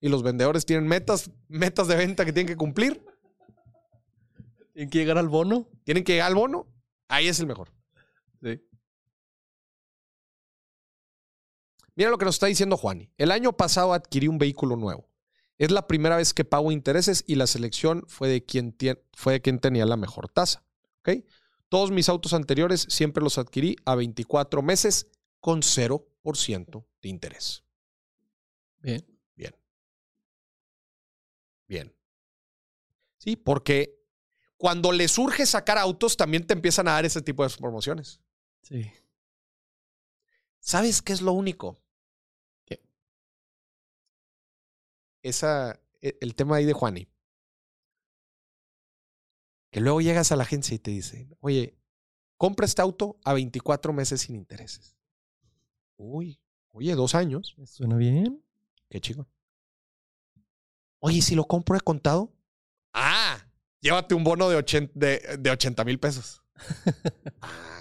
y los vendedores tienen metas, metas de venta que tienen que cumplir. ¿Tienen que llegar al bono? Tienen que llegar al bono. Ahí es el mejor. Sí. Mira lo que nos está diciendo Juani. El año pasado adquirí un vehículo nuevo. Es la primera vez que pago intereses y la selección fue de quien, fue de quien tenía la mejor tasa. ¿okay? Todos mis autos anteriores siempre los adquirí a 24 meses con 0% de interés. Bien. Bien. Bien. Sí, porque cuando le surge sacar autos, también te empiezan a dar ese tipo de promociones. Sí. ¿Sabes qué es lo único? esa, e, el tema ahí de Juani. Que luego llegas a la agencia y te dicen, oye, compra este auto a 24 meses sin intereses. Uy, oye, dos años. Suena bien. Qué chico. Oye, si lo compro de contado? Ah, llévate un bono de 80 de, de mil pesos. (laughs) ah.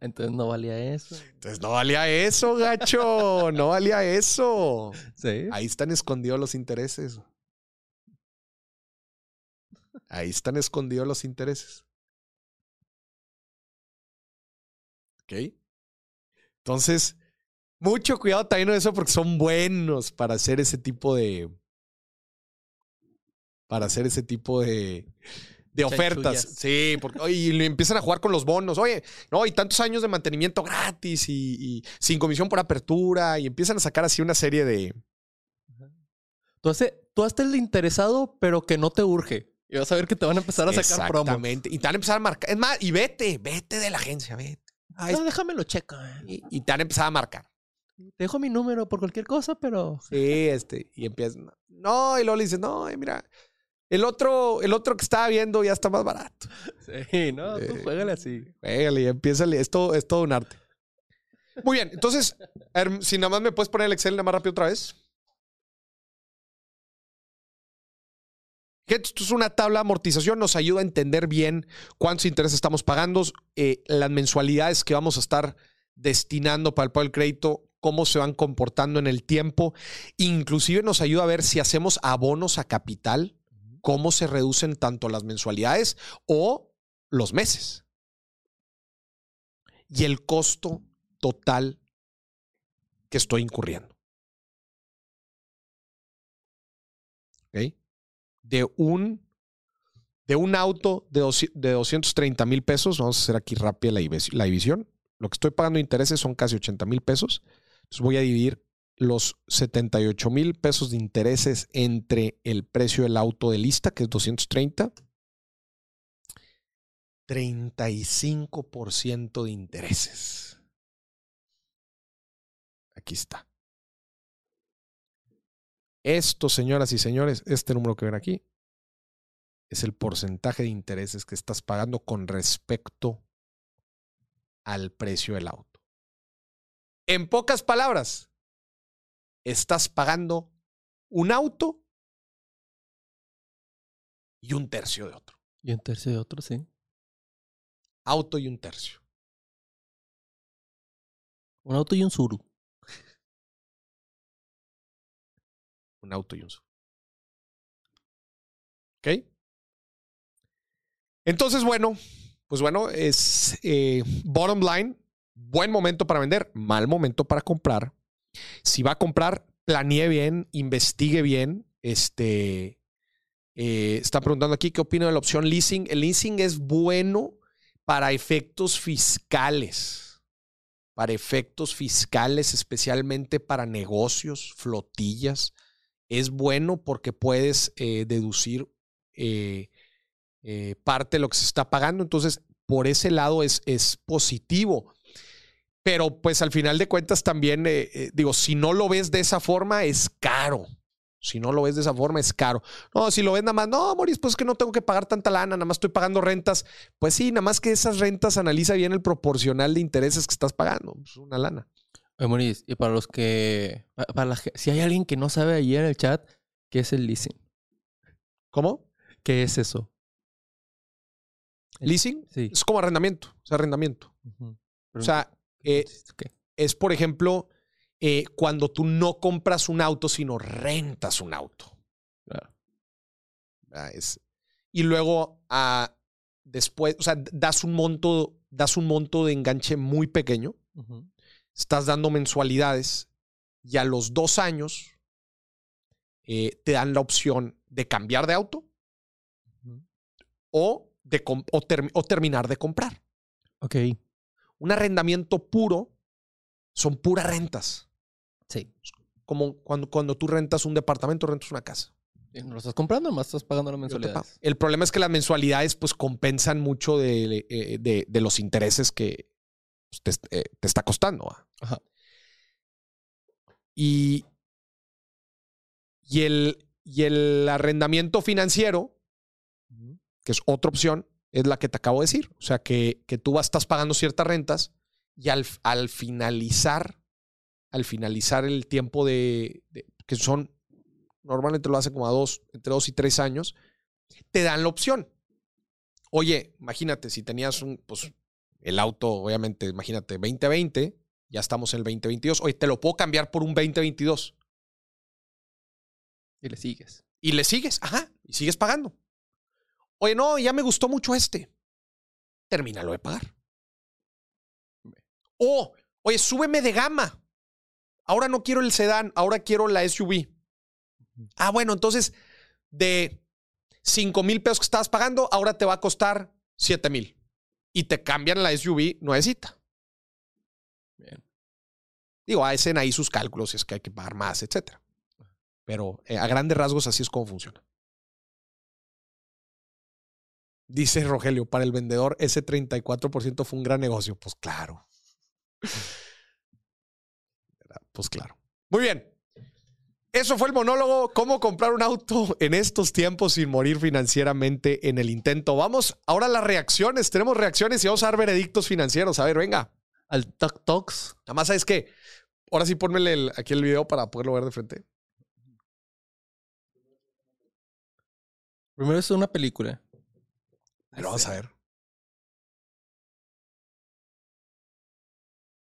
Entonces no valía eso. Entonces no valía eso, gacho. No valía eso. Sí. Ahí están escondidos los intereses. Ahí están escondidos los intereses. ¿Ok? Entonces, mucho cuidado también con eso porque son buenos para hacer ese tipo de. Para hacer ese tipo de de ofertas. Sí, porque y empiezan a jugar con los bonos. Oye, no, y tantos años de mantenimiento gratis y, sin comisión por apertura y empiezan a sacar así una serie de. Tú, haces, tú hasta el interesado, pero que no te urge. Y vas a ver que te van a empezar a sacar promos. Exactamente. Y te van a empezar a marcar. Es más, y vete, vete de la agencia, vete. no, déjamelo checa. Y, y, te van a empezar a marcar. Te dejo mi número por cualquier cosa, pero. Sí, este. Y empiezan. No, y luego le dices, no, mira, el otro, el otro que estaba viendo ya está más barato. (laughs) Sí, no, tú eh, juégale así. Juégale y empieza. Es todo, es todo un arte. Muy bien, entonces, si nada más me puedes poner el Excel nada más rápido otra vez. Esto es una tabla de amortización, nos ayuda a entender bien cuántos intereses estamos pagando, eh, las mensualidades que vamos a estar destinando para el pago del crédito, cómo se van comportando en el tiempo. Inclusive nos ayuda a ver si hacemos abonos a capital, cómo se reducen tanto las mensualidades o los meses. Y el costo total que estoy incurriendo. ¿Ok? De un, de un auto de, de 230 mil pesos, vamos a hacer aquí rápida la, la división. Lo que estoy pagando de intereses son casi 80 mil pesos. Voy a dividir los 78 mil pesos de intereses entre el precio del auto de lista, que es 230, 35% de intereses. Aquí está. Esto, señoras y señores, este número que ven aquí, es el porcentaje de intereses que estás pagando con respecto al precio del auto. En pocas palabras, estás pagando un auto y un tercio de otro. Y un tercio de otro, sí. Auto y un tercio. Un auto y un suru. (laughs) un auto y un suru. ¿Ok? Entonces, bueno, pues bueno, es eh, bottom line buen momento para vender, mal momento para comprar. Si va a comprar, planee bien, investigue bien. Este, eh, está preguntando aquí qué opina de la opción leasing. El leasing es bueno para efectos fiscales, para efectos fiscales, especialmente para negocios, flotillas. Es bueno porque puedes eh, deducir eh, parte de lo que se está pagando. Entonces, por ese lado es, es positivo. Pero pues al final de cuentas también, eh, eh, digo, si no lo ves de esa forma, es caro. Si no lo ves de esa forma, es caro. No, si lo ves nada más, no, Moris, pues es que no tengo que pagar tanta lana, nada más estoy pagando rentas. Pues sí, nada más que esas rentas analiza bien el proporcional de intereses que estás pagando. Es una lana. Oye, Moris, y para los que, para si hay alguien que no sabe allí en el chat, ¿qué es el leasing? ¿Cómo? ¿Qué es eso? ¿Leasing? Sí. Es como arrendamiento, sea, arrendamiento. O sea, eh, es, por ejemplo, eh, cuando tú no compras un auto, sino rentas un auto. Ah, es, y luego, ah, después, o sea, das un monto, das un monto de enganche muy pequeño. Estás dando mensualidades y a los dos años eh, te dan la opción de cambiar de auto o, de o terminar de comprar. Ok un arrendamiento puro son puras rentas. Sí. Como cuando, cuando tú rentas un departamento, rentas una casa. no lo estás comprando, más estás pagando la mensualidad. El problema es que las mensualidades pues compensan mucho de, eh, de, los intereses que pues, te, eh, te, está costando. Ajá. Y, y, el, y el arrendamiento financiero, que es otra opción, es la que te acabo de decir. O sea, que, que tú vas, estás pagando ciertas rentas y al, al finalizar, al finalizar el tiempo de, que son, normalmente lo hacen como a dos, entre dos y tres años, te dan la opción. Oye, imagínate, si tenías un, pues, el auto, obviamente, imagínate, 2020, ya estamos en el 2022, oye, te lo puedo cambiar por un 2022. Y le sigues. Y le sigues, ajá, y sigues pagando. Oye, no, ya me gustó mucho este. Termínalo de pagar. O, oye, súbeme de gama. Ahora no quiero el sedán, ahora quiero la SUV. Ah, bueno, entonces de 5 mil pesos que estabas pagando, ahora te va a costar 7 mil. Y te cambian la SUV nuevecita. Bien. Digo, hacen ahí sus cálculos si es que hay que pagar más, etc. Pero eh, a grandes rasgos así es como funciona. Dice Rogelio, para el vendedor ese 34% fue un gran negocio. Pues claro. Pues claro. Muy bien. Eso fue el monólogo, cómo comprar un auto en estos tiempos sin morir financieramente en el intento. Vamos ahora a las reacciones. Tenemos reacciones y vamos a dar veredictos financieros. A ver, venga. Al Tok Talks. Nada más sabes que, ahora sí ponmele aquí el video para poderlo ver de frente. Primero es una película. Pero vamos a ver.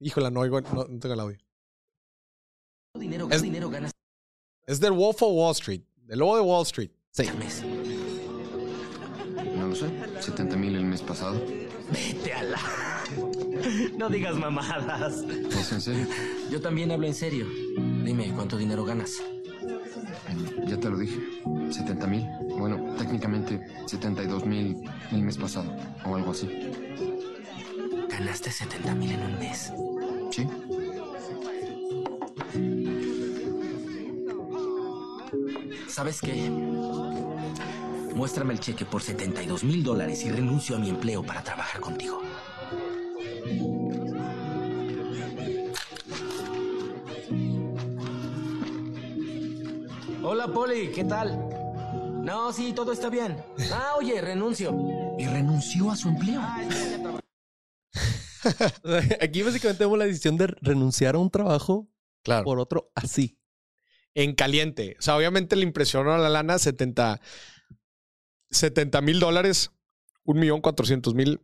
Híjole, no oigo, no, no tengo el audio. dinero, Es- ¿Qué dinero ganas Es del Wolf of Wall Street. Del lobo de Wall Street. Sí. al mes? No lo sé. 70 mil el mes pasado. Vete a la... (laughs) No digas mamadas. ¿Es en serio? Yo también hablo en serio. Dime, ¿cuánto dinero ganas? Ya te lo dije. 70 mil. Bueno, técnicamente 72 mil el mes pasado. O algo así. Ganaste 70 mil en un mes. ¿Sí? ¿Sabes qué? Muéstrame el cheque por 72 mil dólares y renuncio a mi empleo para trabajar contigo. Hola, Poli, ¿qué tal? No, sí, todo está bien. Ah, oye, renuncio. Y renunció a su empleo. (laughs) Aquí básicamente vemos la decisión de renunciar a un trabajo Claro. por otro así. En caliente. O sea, obviamente le impresionó a la lana 70 mil dólares, un millón cuatrocientos mil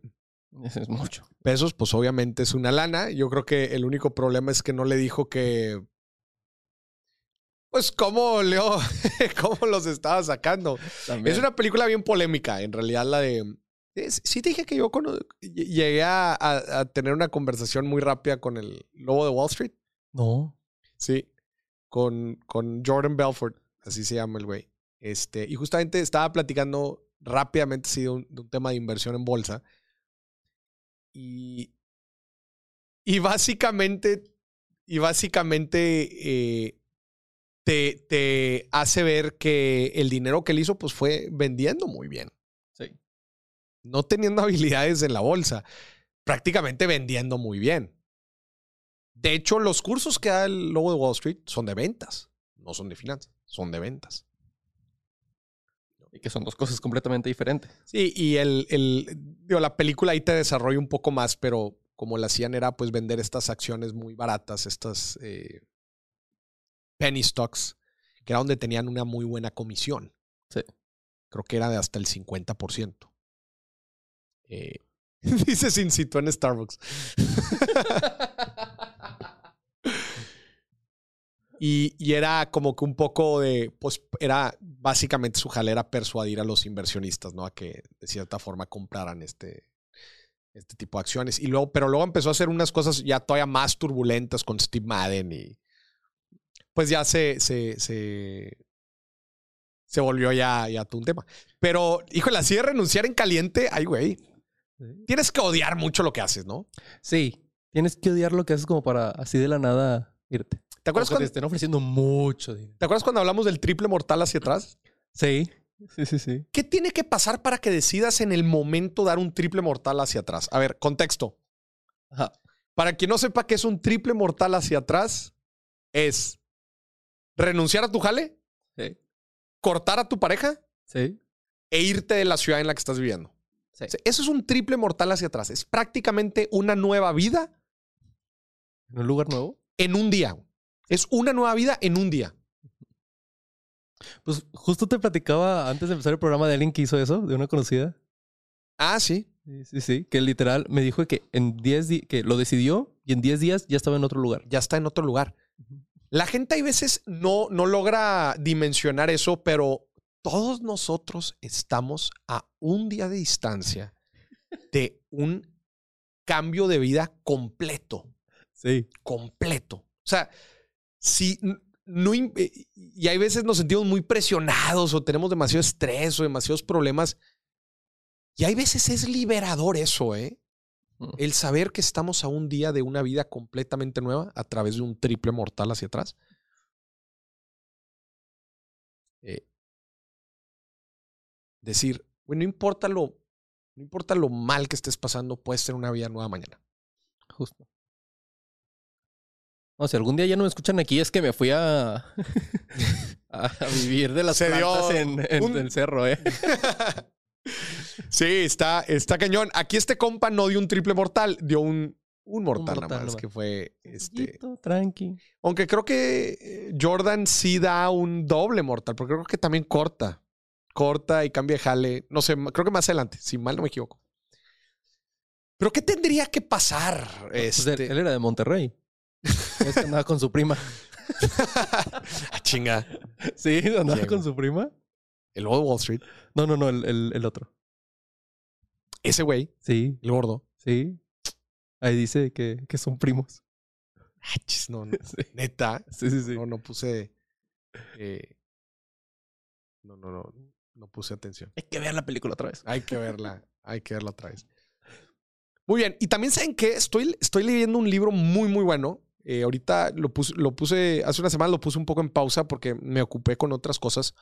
Eso es mucho. pesos, pues obviamente es una lana. Yo creo que el único problema es que no le dijo que. Pues cómo Leo, (laughs) cómo los estaba sacando. También. Es una película bien polémica, en realidad, la de. Sí, te dije que yo ll- llegué a, a- a tener una conversación muy rápida con el lobo de Wall Street. No. Sí. Con, con Jordan Belfort, así se llama el güey. Este, y justamente estaba platicando rápidamente sí, de, un, de un tema de inversión en bolsa. Y, y básicamente, y básicamente eh, te, te hace ver que el dinero que él hizo pues fue vendiendo muy bien. Sí. No teniendo (laughs) habilidades en la bolsa, prácticamente vendiendo muy bien. De hecho, los cursos que da el lobo de Wall Street son de ventas, no son de finanzas, son de ventas. Y que son dos cosas completamente diferentes. Sí, y el, el digo, la película ahí te desarrolla un poco más, pero como la hacían era pues vender estas acciones muy baratas, estas eh, penny stocks, que era donde tenían una muy buena comisión. Sí. Creo que era de hasta el 50%. Eh, (laughs) dice sin citó en Starbucks. (laughs) Y, y era como que un poco de, pues era básicamente su jalera persuadir a los inversionistas, ¿no? A que de cierta forma compraran este, este tipo de acciones. Y luego, pero luego empezó a hacer unas cosas ya todavía más turbulentas con Steve Madden y pues ya se, se, se, se volvió ya, ya todo un tema. Pero, híjole, así de renunciar en caliente, ay, güey, tienes que odiar mucho lo que haces, ¿no? Sí. Tienes que odiar lo que haces como para así de la nada irte. ¿Te acuerdas, O que te cuando, estén ofreciendo mucho dinero. ¿Te acuerdas cuando hablamos del triple mortal hacia atrás? Sí. Sí, sí, sí. ¿Qué tiene que pasar para que decidas en el momento dar un triple mortal hacia atrás? A ver, contexto. Ajá. Para quien no sepa qué es un triple mortal hacia atrás, es renunciar a tu jale, Sí. cortar a tu pareja Sí. e irte de la ciudad en la que estás viviendo. Sí. O sea, Eso es un triple mortal hacia atrás. Es prácticamente una nueva vida ¿En un lugar nuevo? en un día. Es una nueva vida en un día. Pues justo te platicaba antes de empezar el programa de alguien que hizo eso, de una conocida. Ah, sí. Sí, sí, sí. Que literal me dijo que en 10 días, que lo decidió y en 10 días ya estaba en otro lugar. Ya está en otro lugar. La gente hay veces no, no logra dimensionar eso, pero todos nosotros estamos a un día de distancia de un cambio de vida completo. Sí. completo. O sea, si no, eh, y hay veces nos sentimos muy presionados o tenemos demasiado estrés o demasiados problemas. Y hay veces es liberador eso, ¿eh? El saber que estamos a un día de una vida completamente nueva a través de un triple mortal hacia atrás. Eh, decir, bueno, no importa lo, no importa lo mal que estés pasando, puedes tener una vida nueva mañana. Justo. No, si algún día ya no me escuchan aquí es que me fui a, (laughs) a, vivir de las Se dio plantas en, en un- el cerro, ¿eh? (laughs) (laughs) Sí, está, está cañón. Aquí este compa no dio un triple mortal, dio un, un mortal, mortal nada más, que fue este. Tranquilo, Tranqui. Aunque creo que eh, Jordan sí da un doble mortal, porque creo que también corta. corta y cambia de jale. No sé, creo que más adelante, si mal no me equivoco. Pero ¿qué tendría que pasar? Pues él, Este, él era de Monterrey. Es que andaba con su prima. (laughs) Ah, chinga. Sí, andaba con su prima. El de Wall Street. No, no, no, el, el- el otro. Ese güey, Sí, el gordo. sí. Ahí dice que, que son primos. Ah, chis, no, no. (laughs) Sí, Neta. sí, sí. sí. No, no puse. eh, no, no, no. No puse atención. Hay que ver la película otra vez. Hay que (laughs) verla. Hay que verla otra vez. Muy bien. Y también saben que estoy, estoy leyendo un libro muy, muy bueno. Eh, ahorita lo puse, lo puse, hace una semana lo puse un poco en pausa porque me ocupé con otras cosas.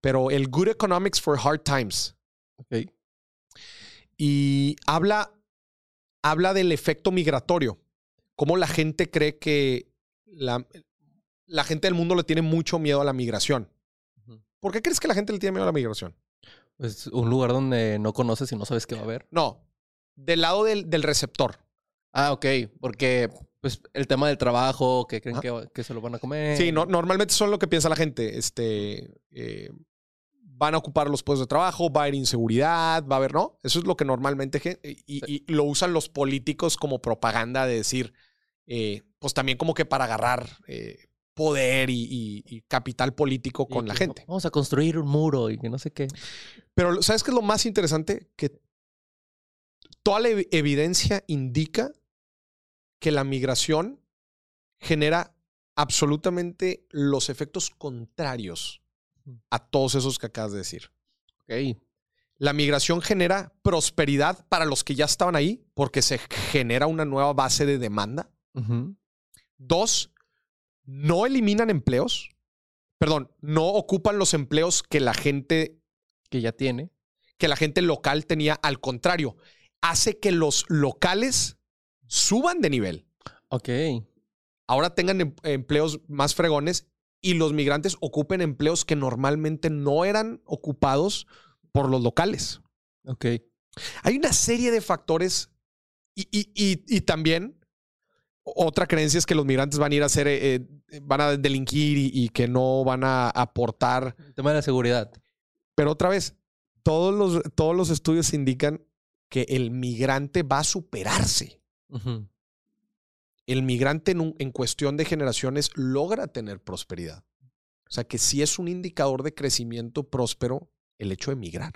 Pero el Good Economics for Hard Times. Ok. Y habla, habla del efecto migratorio. Cómo la gente cree que la, la gente del mundo le tiene mucho miedo a la migración. ¿Por qué crees que la gente le tiene miedo a la migración? Pues un lugar donde no conoces y no sabes qué va a haber. No, del lado del, del receptor. Ah, ok. Porque pues el tema del trabajo, que creen que, que se lo van a comer. Sí, no, normalmente son lo que piensa la gente. Este, eh, van a ocupar los puestos de trabajo, va a haber inseguridad, va a haber, ¿no? Eso es lo que normalmente, y, lo usan los políticos como propaganda de decir, eh, pues también como que para agarrar eh, poder y, y- y capital político con la gente. Vamos a construir un muro y que no sé qué. Pero ¿sabes qué es lo más interesante? Que toda la ev- evidencia indica que la migración genera absolutamente los efectos contrarios a todos esos que acabas de decir. Ok. La migración genera prosperidad para los que ya estaban ahí porque se genera una nueva base de demanda. Dos, no eliminan empleos. Perdón, no ocupan los empleos que la gente Que ya tiene. que la gente local tenía. Al contrario, hace que los locales suban de nivel. Ok. Ahora tengan em- empleos más fregones y los migrantes ocupen empleos que normalmente no eran ocupados por los locales. Ok. Hay una serie de factores y, y- y- y también otra creencia es que los migrantes van a ir a hacer, eh, eh, van a delinquir y, que no van a aportar. El tema de la seguridad. Pero otra vez, todos los, todos los estudios indican que el migrante va a superarse. Ujú. El migrante en, en cuestión de generaciones logra tener prosperidad. O sea que sí es un indicador de crecimiento próspero el hecho de migrar.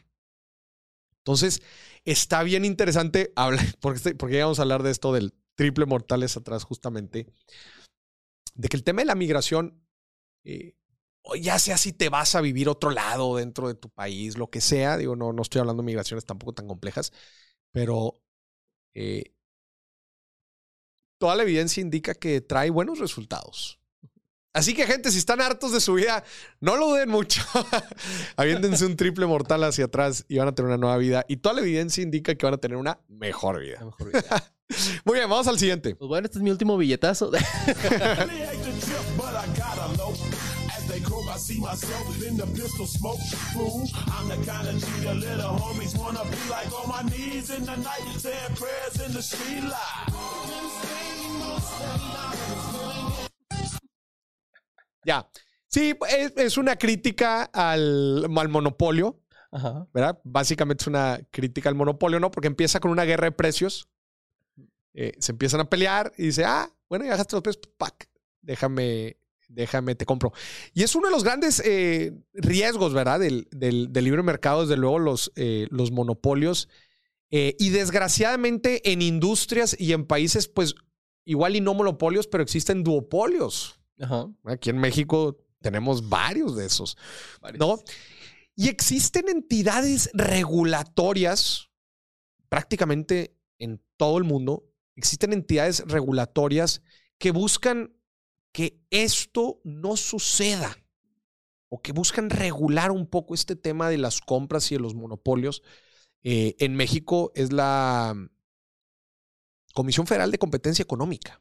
Entonces, está bien interesante hablar, (laughs) porque, este- porque ya a hablar de esto del triple mortales atrás justamente, de que el tema de la migración, eh, ya sea si te vas a vivir otro lado dentro de tu país, lo que sea, digo, no, no estoy hablando de migraciones tampoco tan complejas, pero eh, toda la evidencia indica que trae buenos resultados. Así que, gente, si están hartos de su vida, no lo duden mucho. (laughs) Aviéntense un triple mortal hacia atrás y van a tener una nueva vida. Y toda la evidencia indica que van a tener una mejor vida. mejor vida. (laughs) Muy bien, vamos al siguiente. Pues bueno, este es mi último billetazo. (laughs) Ya. Sí, es, es una crítica al, al monopolio, Ajá. ¿verdad? Básicamente es una crítica al monopolio, ¿no? Porque empieza con una guerra de precios. Eh, se empiezan a pelear y dice, ah, bueno, ya bajaste los precios, pack, déjame, déjame, te compro. Y es uno de los grandes eh, riesgos, ¿verdad? Del, del- del libre mercado, desde luego, los, eh, los monopolios. Y desgraciadamente en industrias y en países, pues igual y no monopolios, pero existen duopolios. Ajá. Aquí en México tenemos varios de esos, ¿no? Y existen entidades regulatorias prácticamente en todo el mundo. Existen entidades regulatorias que buscan que esto no suceda o que buscan regular un poco este tema de las compras y de los monopolios. Eh, en México es la Comisión Federal de Competencia Económica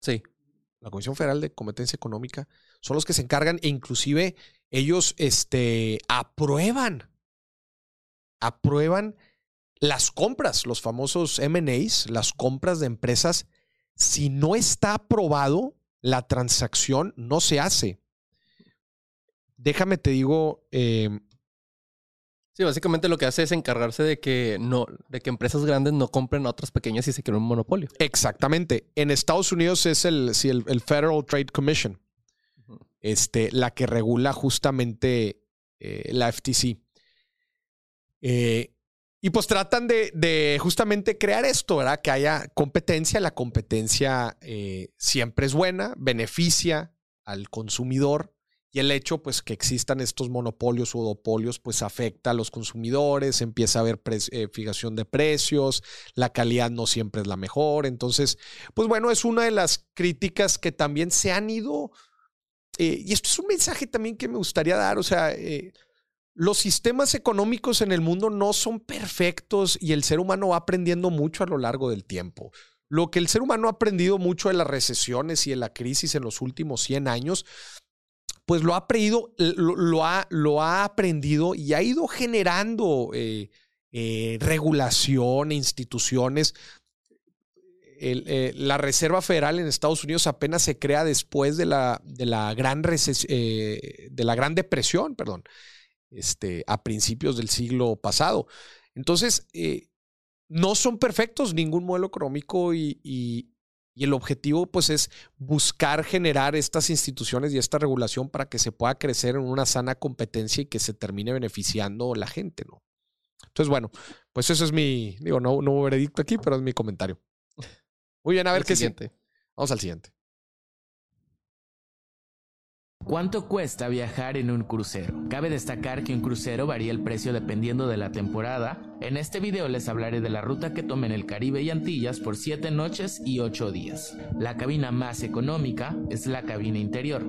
Sí. la Comisión Federal de Competencia Económica, son los que se encargan e inclusive ellos este, aprueban, aprueban las compras, los famosos M&As, las compras de empresas. Si no está aprobado, la transacción no se hace. déjame te digo, eh, Sí, básicamente lo que hace es encargarse de que no, de que empresas grandes no compren a otras pequeñas y se cree un monopolio. exactamente. En Estados Unidos es el, sí, el, el Federal Trade Commission, este, la que regula justamente eh, la FTC. Eh, y pues tratan de, de justamente crear esto, ¿verdad? Que haya competencia. La competencia eh, siempre es buena, beneficia al consumidor. Y el hecho, pues, que existan estos monopolios o duopolios, pues afecta a los consumidores, empieza a haber eh, fijación de precios, la calidad no siempre es la mejor. Entonces, pues bueno, es una de las críticas que también se han ido. eh, y esto es un mensaje también que me gustaría dar. O sea, eh, los sistemas económicos en el mundo no son perfectos y el ser humano va aprendiendo mucho a lo largo del tiempo. Lo que el ser humano ha aprendido mucho de las recesiones y de la crisis en los últimos 100 años, pues lo ha aprendido, lo, ha, lo ha aprendido y ha ido generando eh, eh, regulación, instituciones. El, eh, la Reserva Federal en Estados Unidos apenas se crea después de la, de la, gran, de la gran depresión, perdón, este, a principios del siglo pasado. Entonces, no son perfectos ningún modelo económico y- y el objetivo pues es buscar generar estas instituciones y esta regulación para que se pueda crecer en una sana competencia y que se termine beneficiando la gente, ¿no? Entonces, bueno, pues eso es mi, digo, no, no hubo veredicto aquí, pero es mi comentario. Muy bien, a ver El qué siguiente. Vamos al siguiente. ¿Cuánto cuesta viajar en un crucero? Cabe destacar que un crucero varía el precio dependiendo de la temporada. En este video les hablaré de la ruta que tomé en el Caribe y Antillas por 7 noches y 8 días. La cabina más económica es la cabina interior.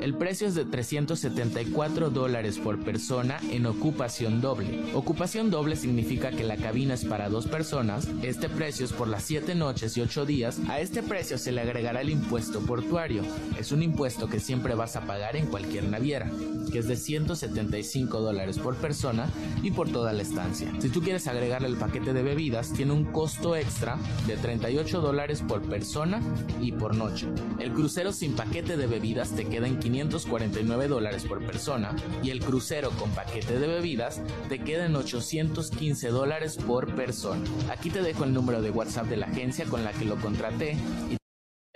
El precio es de 374 dólares por persona en ocupación doble. Ocupación doble significa que la cabina es para dos personas. Este precio es por las 7 noches y 8 días. A este precio se le agregará el impuesto portuario. Es un impuesto que siempre vas a pagar en cualquier naviera, que es de 175 dólares por persona y por toda la estancia. Si tú quieres agregarle el paquete de bebidas, tiene un costo extra de 38 dólares por persona y por noche. El crucero sin paquete de bebidas te queda en 549 dólares por persona y el crucero con paquete de bebidas te queda en 815 dólares por persona. Aquí te dejo el número de WhatsApp de la agencia con la que lo contraté y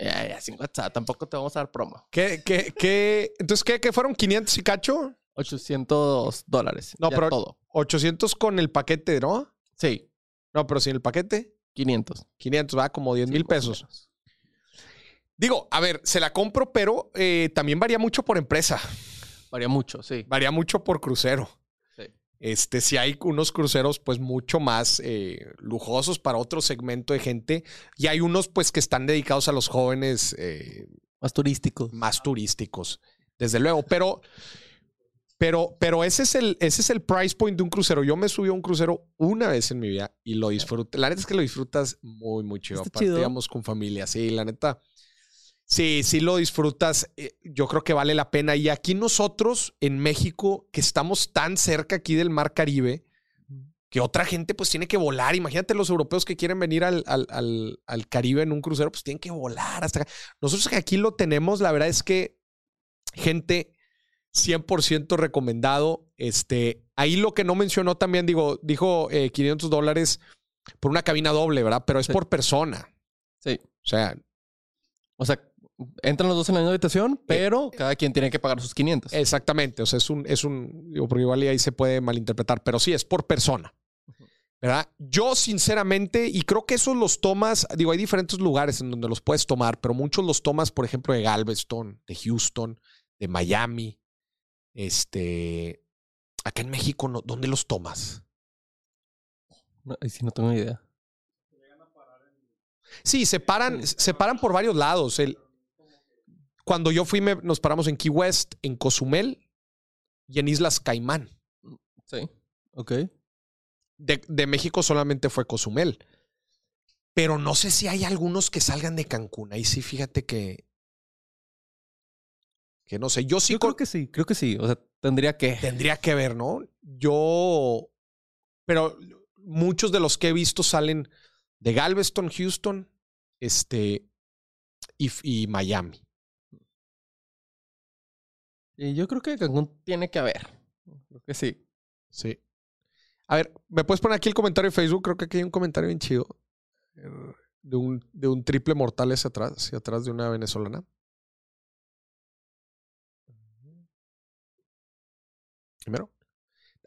Eh, ya, sin WhatsApp, tampoco te vamos a dar promo. ¿Qué, qué, qué? Entonces, ¿qué, qué fueron? ¿500 y cacho? 800 dólares. No, ya pero- todo. 800 con el paquete, ¿no? Sí, No, pero sin el paquete, 500. 500, va como 10 mil pesos. menos. Digo, a ver, se la compro, pero eh, también varía mucho por empresa. Varía mucho, sí. Varía mucho por crucero. Este, si hay unos cruceros, pues mucho más eh, lujosos para otro segmento de gente. Y hay unos, pues, que están dedicados a los jóvenes eh, Más turístico. más turísticos, desde luego. Pero, pero, pero ese es el, ese es el price point de un crucero. Yo me subí a un crucero una vez en mi vida y lo disfruté. La neta es que lo disfrutas muy, muy chido. Está Aparte, chido. íbamos con familia. Sí, la neta. Sí, sí lo disfrutas. eh, Yo creo que vale la pena. Y aquí nosotros, en México, que estamos tan cerca aquí del Mar Caribe, que otra gente pues tiene que volar. Imagínate los europeos que quieren venir al, al- al- al Caribe en un crucero, pues tienen que volar hasta acá. Nosotros que aquí lo tenemos, la verdad es que gente 100% recomendado. Este, ahí lo que no mencionó también, digo, dijo eh, 500 dólares por una cabina doble, ¿verdad? Pero es Sí. por persona. Sí. O sea, O sea, entran los dos en la misma habitación, pero cada quien tiene que pagar sus 500. exactamente. O sea, es un, es un, digo, porque igual ahí se puede malinterpretar, pero sí, es por persona. ¿Verdad? Yo, sinceramente, y creo que esos los tomas, digo, hay diferentes lugares en donde los puedes tomar, pero muchos los tomas, por ejemplo, de Galveston, de Houston, de Miami. Este. Acá en México, no- ¿dónde los tomas? No, ahí sí no tengo ni idea. Sí, se paran, se paran por varios lados. El, cuando yo fui, me- nos paramos en Key West, en Cozumel y en Islas Caimán. Sí. Ok. De, de México solamente fue Cozumel. Pero no sé si hay algunos que salgan de Cancún. Ahí sí, fíjate que. Que no sé. Yo sí Yo creo que sí, creo que sí. O sea, tendría que. tendría que ver, ¿no? Yo. Pero muchos de los que he visto salen de Galveston, Houston, este. Y, y Miami. Yo creo que tiene que haber. Creo que sí. Sí. A ver, ¿me puedes poner aquí el comentario de Facebook? Creo que aquí hay un comentario bien chido. eh, De un, de un triple mortal hacia atrás, hacia atrás de una venezolana. Primero.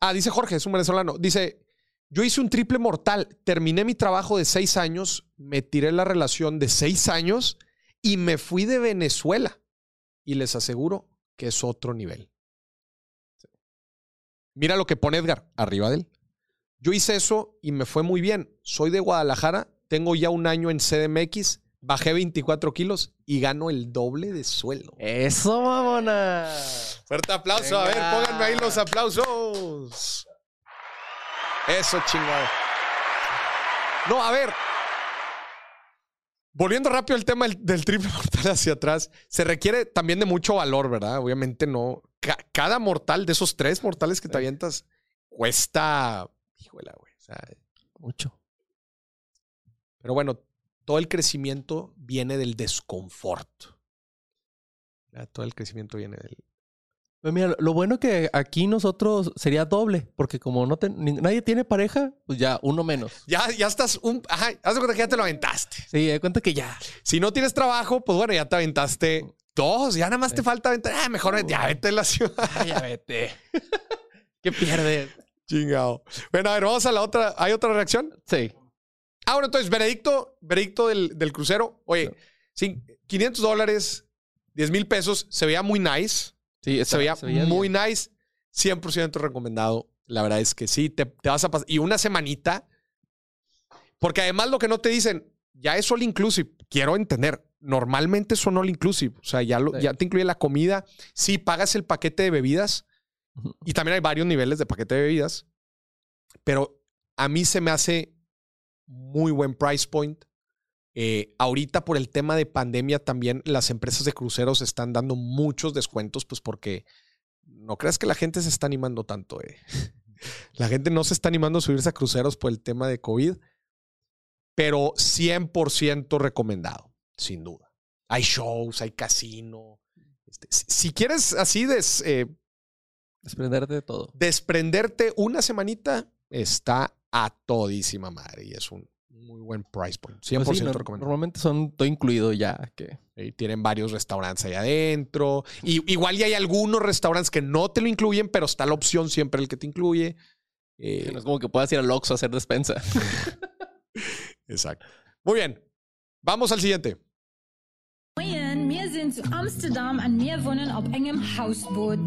Ah, dice Jorge, es un venezolano. Dice, yo hice un triple mortal, terminé mi trabajo de seis años, me tiré la relación de seis años y me fui de Venezuela. Y les aseguro que es otro nivel. Mira lo que pone Edgar, arriba de él. Yo hice eso y me fue muy bien. Soy de Guadalajara, tengo ya un año en CDMX, bajé 24 kilos y gano el doble de sueldo. ¡Eso, mamona! Fuerte aplauso. A ver, pónganme ahí los aplausos. Eso, chingado. No, a ver. Volviendo rápido al tema del, del triple (laughs) mortal hacia atrás, se requiere también de mucho valor, ¿verdad? Obviamente no. ca- cada mortal de esos tres mortales que te avientas cuesta. Híjole, güey. o sea, Mucho. pero bueno, todo el crecimiento viene del desconfort. Todo el crecimiento viene del. Pues mira, lo bueno que aquí nosotros sería doble, porque como no ten- ni- nadie tiene pareja, pues ya uno menos. Ya, ya estás un. Ajá, haz de cuenta que ya te lo aventaste. Sí, de cuenta que ya. Si no tienes trabajo, pues bueno, ya te aventaste dos. Ya nada más te falta aventar. Ah, mejor ya vete a la ciudad. Ya vete. (laughs) ¿Qué pierdes? Chingado. Bueno, a ver, vamos a la otra. ¿Hay otra reacción? Sí. Ah, bueno, entonces, veredicto, veredicto del, del crucero. Oye, sí, 500 dólares, 10 mil pesos. Se veía muy nice. Sí, Se veía, muy bien. nice. 100% recomendado. La verdad es que sí, te, te vas a pasar. Y una semanita. Porque además lo que no te dicen, ya es all inclusive. Quiero entender. Normalmente son all inclusive. O sea, ya, lo- Sí. ya te incluye la comida. Sí, pagas el paquete de bebidas. Y también hay varios niveles de paquete de bebidas. Pero a mí se me hace muy buen price point. Eh, ahorita por el tema de pandemia también las empresas de cruceros están dando muchos descuentos, pues porque no creas que la gente se está animando tanto. eh. (laughs) La gente no se está animando a subirse a cruceros por el tema de COVID, pero 100% recomendado, sin duda. Hay shows, hay casino. Este, si, si quieres así des- eh, Desprenderte de todo. desprenderte una semanita, está a todísima madre y es un muy buen price point. 100% Pues sí, no- recomendado. Normalmente son todo incluido ya. Que... Y tienen varios restaurantes ahí adentro. Y, igual ya hay algunos restaurantes que no te lo incluyen, pero está la opción siempre el que te incluye. Eh, No es como que puedas ir al Oxxo a hacer despensa. (laughs) exacto. Muy bien. Vamos al siguiente. Moin, wir sind zu Amsterdam und wir wohnen auf engem Hausboot.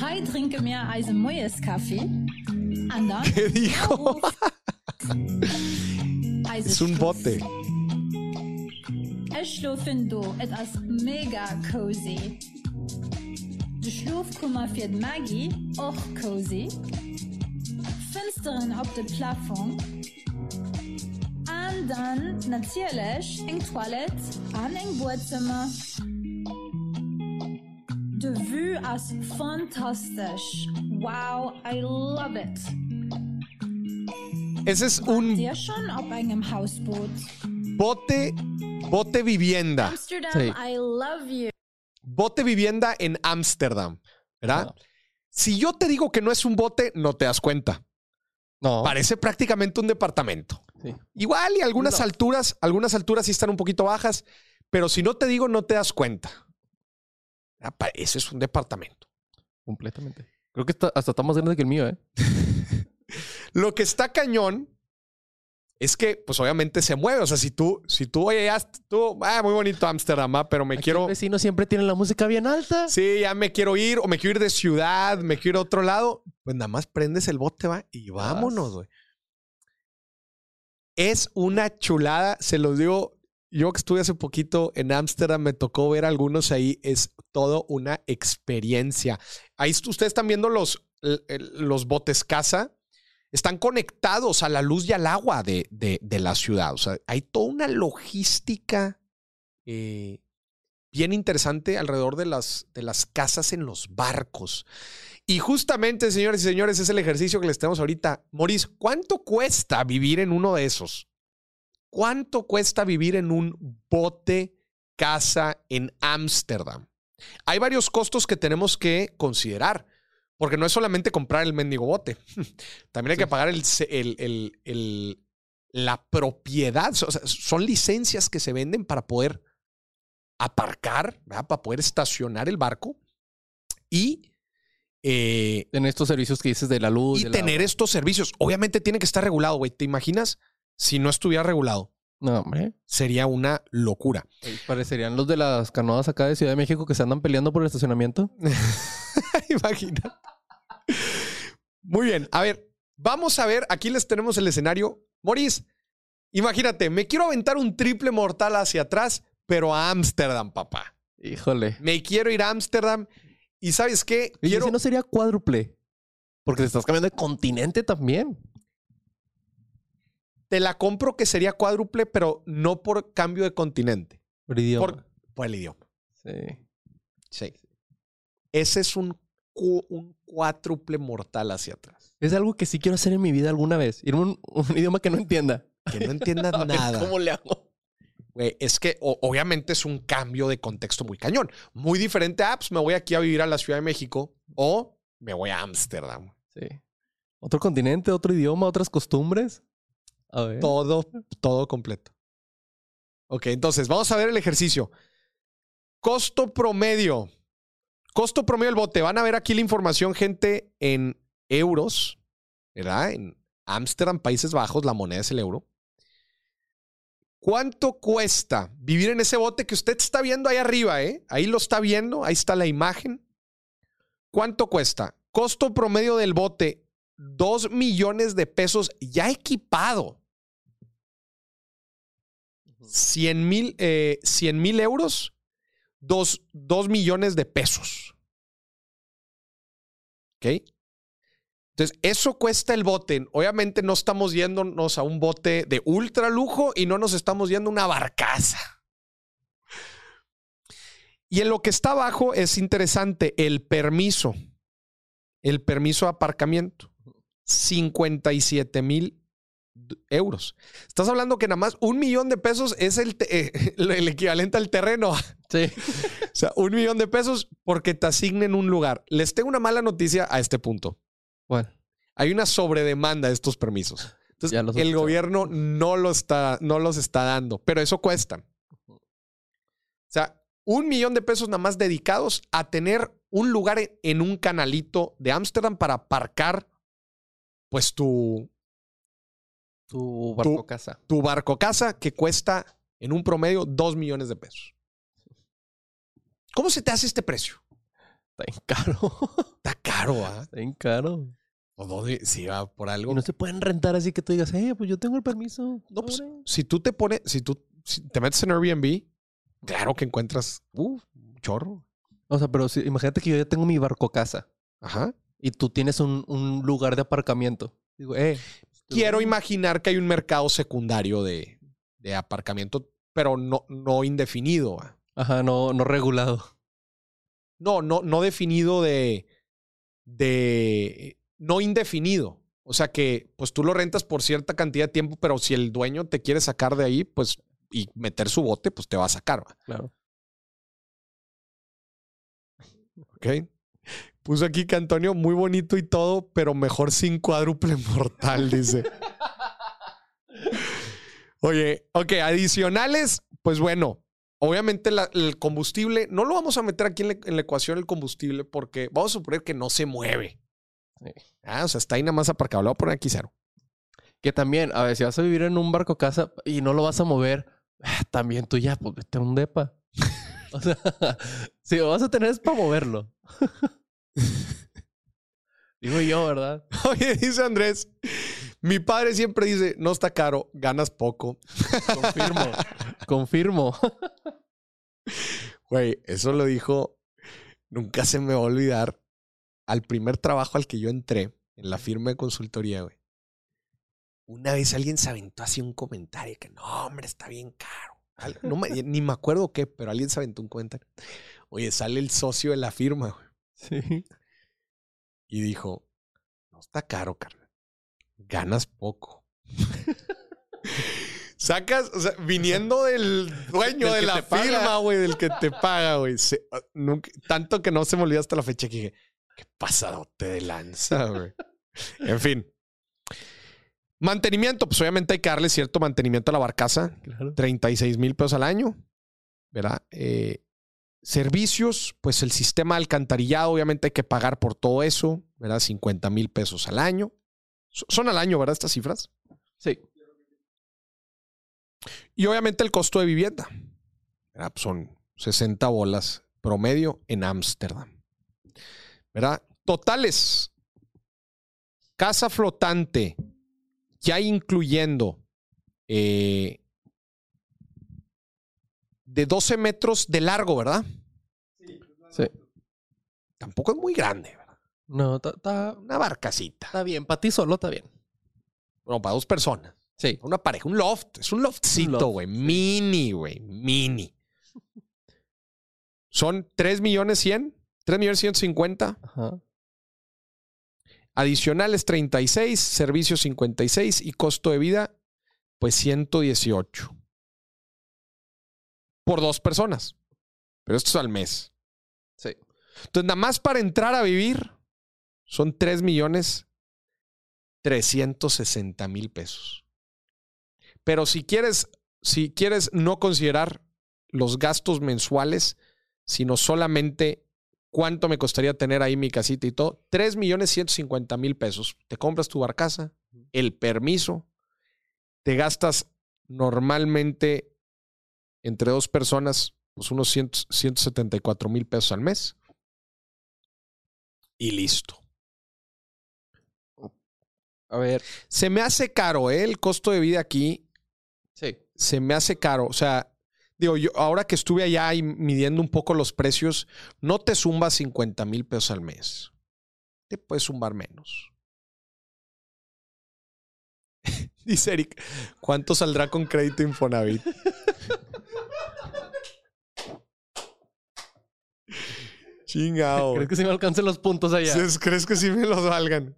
Hi ein neues Kaffee. (laughs) ¿Qué dijo? (laughs) Es un bote. Ich schlafen do, es ist mega cozy. De Schlafkummer für die Maggie, auch cozy. Fensteren auf dem Plafond. Und dann natürlich ein Toilette und ein Wohnzimmer. De vue ist fantastisch. Wow, I love it. Ese es un bote, bote vivienda. Amsterdam, Sí. I love you. Bote vivienda en Ámsterdam. ¿Verdad? No. Si yo te digo que no es un bote, no te das cuenta. No. Parece prácticamente un departamento. Sí. Igual y algunas No. alturas, algunas alturas sí están un poquito bajas, pero si no te digo, no te das cuenta. Ah, Ese es un departamento. Completamente. Creo que está- hasta está más grande que el mío, ¿eh? (laughs) Lo que está cañón es que, pues obviamente se mueve. O sea, si tú, si tú, oye, ya, tú, ah, muy bonito Ámsterdam, ah, pero me Aquí quiero, El vecino siempre tiene la música bien alta. sí, ya me quiero ir, o me quiero ir de ciudad, me quiero ir a otro lado, pues nada más prendes el bote, va, y vámonos, güey. Es una chulada, se los digo. Yo que estuve hace poquito en Ámsterdam, me tocó ver algunos ahí. Es todo una experiencia. Ahí ustedes están viendo los, los botes casa. Están conectados a la luz y al agua de, de- la ciudad. O sea, hay toda una logística eh, bien interesante alrededor de las, de las casas en los barcos. Y justamente, señores y señores, es el ejercicio que les tenemos ahorita. Moris, ¿cuánto cuesta vivir en uno de esos? ¿Cuánto cuesta vivir en un bote casa en Ámsterdam? Hay varios costos que tenemos que considerar. Porque no es solamente comprar el mendigo bote. (laughs) También hay que pagar el, el- el- el- la propiedad. O sea, son licencias que se venden para poder aparcar, ¿verdad? para poder estacionar el barco y, eh, En estos servicios que dices de la luz. y tener estos servicios. Obviamente tiene que estar regulado, güey. ¿Te imaginas si no estuviera regulado? No, hombre. Sería una locura. Parecerían los de las canoas acá de Ciudad de México que se andan peleando por el estacionamiento. (laughs) Imagina. Muy bien. A ver, vamos a ver. Aquí les tenemos el escenario. Moris, imagínate, me quiero aventar un triple mortal hacia atrás, pero a Ámsterdam, papá. Híjole. Me quiero ir a Ámsterdam. Y ¿sabes qué? Y Quiero... ese no sería cuádruple. Porque te estás cambiando de continente también. Te la compro que sería cuádruple, pero no por cambio de continente. Por idioma. Por, por el idioma. Sí. Sí. Ese es un, cu- un cuádruple mortal hacia atrás. Es algo que sí quiero hacer en mi vida alguna vez. Irme a un, (laughs) un idioma que no entienda. Que no entiendas (laughs) A ver nada. ¿Cómo le hago? Güey, es que o- obviamente es un cambio de contexto muy cañón. Muy diferente a, pues me voy aquí a vivir a la Ciudad de México o me voy a Ámsterdam. Sí. Otro continente, otro idioma, otras costumbres. Todo, todo completo. Ok, entonces vamos a ver el ejercicio. Costo promedio. Costo promedio del bote. Van a ver aquí la información, gente, en euros, ¿verdad? En Ámsterdam, Países Bajos, la moneda es el euro. ¿Cuánto cuesta vivir en ese bote que usted está viendo ahí arriba, eh? Ahí lo está viendo, ahí está la imagen. ¿Cuánto cuesta? Costo promedio del bote, 2 millones de pesos ya equipado. 100 mil eh, 100 mil euros, 2, millones de pesos. ¿Ok? Entonces, eso cuesta el bote. Obviamente no estamos yéndonos a un bote de ultra lujo y no nos estamos yendo a una barcaza. Y en lo que está abajo es interesante el permiso. El permiso de aparcamiento. 57 mil euros. Estás hablando que nada más un millón de pesos es el, eh, (laughs) el equivalente al terreno. (laughs) Sí. O sea, un millón de pesos porque te asignen un lugar. Les tengo una mala noticia a este punto. Bueno, Hay una sobredemanda de estos permisos. Entonces, el gobierno no, lo está, no los está dando, pero eso cuesta. O sea, un millón de pesos nada más dedicados a tener un lugar en- en un canalito de Ámsterdam para aparcar, pues, tu, tu barco casa. tu barco casa que cuesta en un promedio dos millones de pesos. ¿Cómo se te hace este precio? Está bien caro. (laughs) Está caro, ¿ah? Está bien caro. ¿O dónde? Si va por algo. Y no se pueden rentar así que tú digas, eh, pues yo tengo el permiso. No, pues, si tú te pones, si tú si te metes en Airbnb, claro que encuentras uh, un chorro. O sea, pero si- imagínate que yo ya tengo mi barco casa Ajá. Y tú tienes un, un lugar de aparcamiento. Digo, eh. Quiero imaginar que hay un mercado secundario de, de aparcamiento, pero no, no indefinido. ¿va? Ajá, no, no regulado. No, no, no definido de, de, no indefinido. O sea que, pues tú lo rentas por cierta cantidad de tiempo, pero si el dueño te quiere sacar de ahí, pues, y meter su bote, pues te va a sacar. ¿va? Claro. ¿Ok? Puso aquí que Antonio, muy bonito y todo, pero mejor sin cuádruple mortal, dice. Oye, ok, adicionales, pues bueno, obviamente la- el combustible, no lo vamos a meter aquí en la, en la ecuación el combustible porque vamos a suponer que no se mueve. Sí. Ah, o sea, está ahí nada más aparcado. Le voy a poner aquí cero. Que también, a ver, si vas a vivir en un barco casa y no lo vas a mover, ah, también tú ya, pues vete a un depa. (laughs) o sea, (laughs) si lo vas a tener es para moverlo. (laughs) (laughs) Digo yo, ¿verdad? (laughs) Oye, dice Andrés, mi padre siempre dice, no está caro, ganas poco. Confirmo. (laughs) Confirmo. Güey, eso lo dijo, nunca se me va a olvidar, al primer trabajo al que yo entré, en la firma de consultoría, güey. Una vez alguien se aventó así un comentario que, no, hombre, está bien caro. No me- ni me acuerdo qué, pero alguien se aventó un comentario. Oye, sale el socio de la firma, güey, Sí. y dijo, no está caro, carnal. Ganas poco. (laughs) Sacas, o sea, viniendo del dueño Del de la firma, güey, del que te paga, güey. Ah, tanto que no se me olvidó hasta la fecha que dije, qué pasadote de lanza, güey. En fin. Mantenimiento, pues obviamente hay que darle cierto mantenimiento a la barcaza. Claro. 36 mil pesos al año, ¿verdad? Eh, servicios, pues el sistema de alcantarillado, obviamente hay que pagar por todo eso, ¿verdad? 50 mil pesos al año. So- Son al año, ¿verdad? Estas cifras. Sí. Y obviamente el costo de vivienda. ¿verdad? Pues son 60 bolas promedio en Ámsterdam. ¿Verdad? Totales. Casa flotante, ya incluyendo eh, de 12 metros de largo, ¿verdad? Sí. Tampoco es muy grande, ¿verdad? No, está- Una barcacita. está bien. Para ti solo está bien. Bueno, para dos personas. Sí. Una pareja, un loft. Es un loftcito, loft, güey. Mini, güey. Mini. Son 3 millones 100. 3 millones 150. Ajá. Adicionales 36. Servicios 56. Y costo de vida, pues 118. Por dos personas. Pero esto es al mes. Sí. Entonces, nada más para entrar a vivir son 3 millones 360 mil pesos. Pero si quieres, si quieres no considerar los gastos mensuales, sino solamente cuánto me costaría tener ahí mi casita y todo, 3 millones 150 mil pesos. Te compras tu barcaza, el permiso, te gastas normalmente entre dos personas pues unos 100 174 mil pesos al mes. Y listo. A ver. Se me hace caro, ¿eh? El costo de vida aquí Sí. se me hace caro. O sea, digo, yo ahora que estuve allá y midiendo un poco los precios, no te zumbas 50 mil pesos al mes. Te puedes zumbar menos. (laughs) Dice Eric, ¿cuánto saldrá con crédito Infonavit? (laughs) Chingado. ¿Crees que si me alcancen los puntos allá? ¿Crees- ¿Crees que sí me los valgan?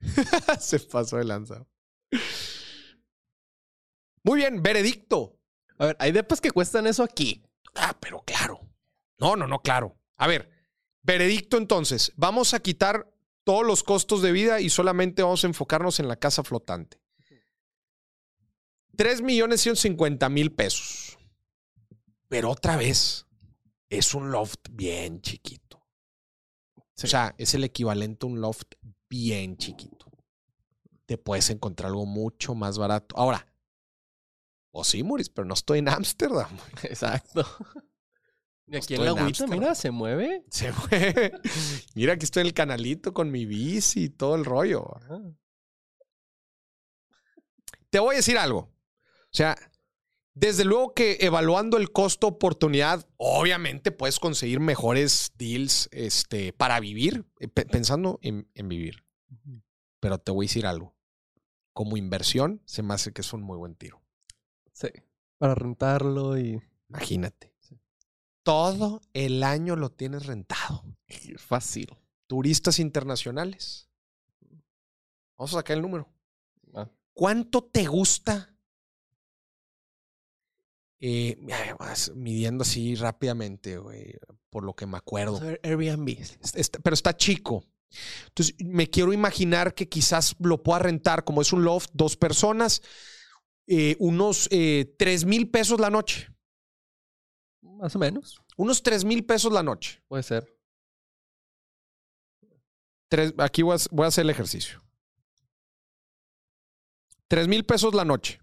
(laughs) Se pasó de lanza. Muy bien, veredicto. A ver, hay depas que cuestan eso aquí. Ah, pero claro. No, no, no, claro. A ver, veredicto entonces. Vamos a quitar todos los costos de vida y solamente vamos a enfocarnos en la casa flotante. 3 millones 150 mil pesos. Pero otra vez, es un loft bien chiquito. O sea, es el equivalente a un loft bien chiquito. Te puedes encontrar algo mucho más barato. Ahora, o sí, Muris, pero no estoy en Ámsterdam. (laughs) Exacto. Y aquí en la agüita, mira, se mueve. Se fue. Mira, aquí estoy en el canalito con mi bici y todo el rollo. Te voy a decir algo. O sea, desde luego que evaluando el costo-oportunidad, obviamente puedes conseguir mejores deals este, para vivir, eh, pe- pensando en, en vivir. Pero te voy a decir algo. Como inversión, se me hace que es un muy buen tiro. Sí. Para rentarlo y. Imagínate. Todo el año lo tienes rentado. Fácil. turistas internacionales. Vamos a sacar el número. Ah. ¿Cuánto te gusta? Eh, midiendo así rápidamente, güey, por lo que me acuerdo. Airbnb. Pero está chico. Entonces, me quiero imaginar que quizás lo pueda rentar, como es un loft, dos personas, eh, unos eh, tres mil pesos la noche. Más o menos. Unos tres mil pesos la noche. Puede ser. Tres- aquí voy a, voy a hacer el ejercicio. Tres mil pesos la noche.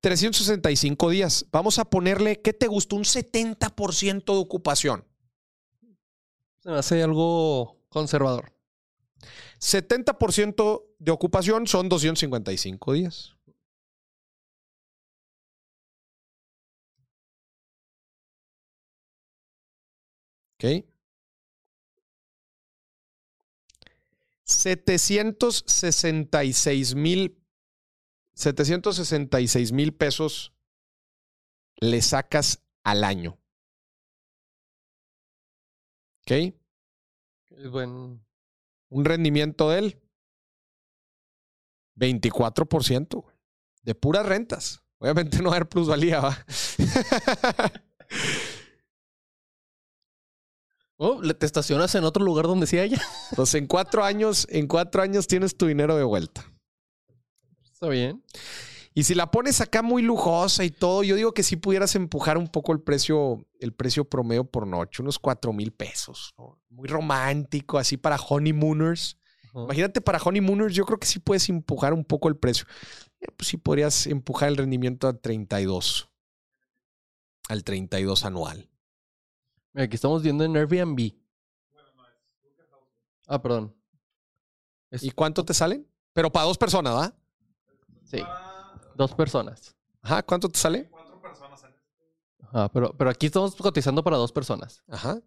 365 días. Vamos a ponerle, ¿qué te gustó? Un 70% de ocupación. Se me hace algo conservador. 70% de ocupación son 255 días. ¿Ok? 766 mil 766 mil pesos le sacas al año. ¿Ok? Un rendimiento del 24%. güey. De puras rentas. Obviamente no va a haber plusvalía, ¿va? (laughs) Oh, te estacionas en otro lugar donde sí haya. Entonces, en cuatro años, en cuatro años tienes tu dinero de vuelta. Está bien. Y si la pones acá muy lujosa y todo, yo digo que sí pudieras empujar un poco el precio, el precio promedio por noche, unos cuatro mil pesos. ¿no? Muy romántico, así para honeymooners. Ajá. Imagínate para honeymooners, yo creo que sí puedes empujar un poco el precio. Eh, Pues sí podrías empujar el rendimiento a 32. Al 32 anual. Mira, aquí estamos viendo en Airbnb. Ah, perdón. ¿Y cuánto te salen? Pero para dos personas, ¿va? Sí. Dos personas. Ajá, ¿cuánto te sale? Ajá, pero, pero aquí estamos cotizando para dos personas. Ajá.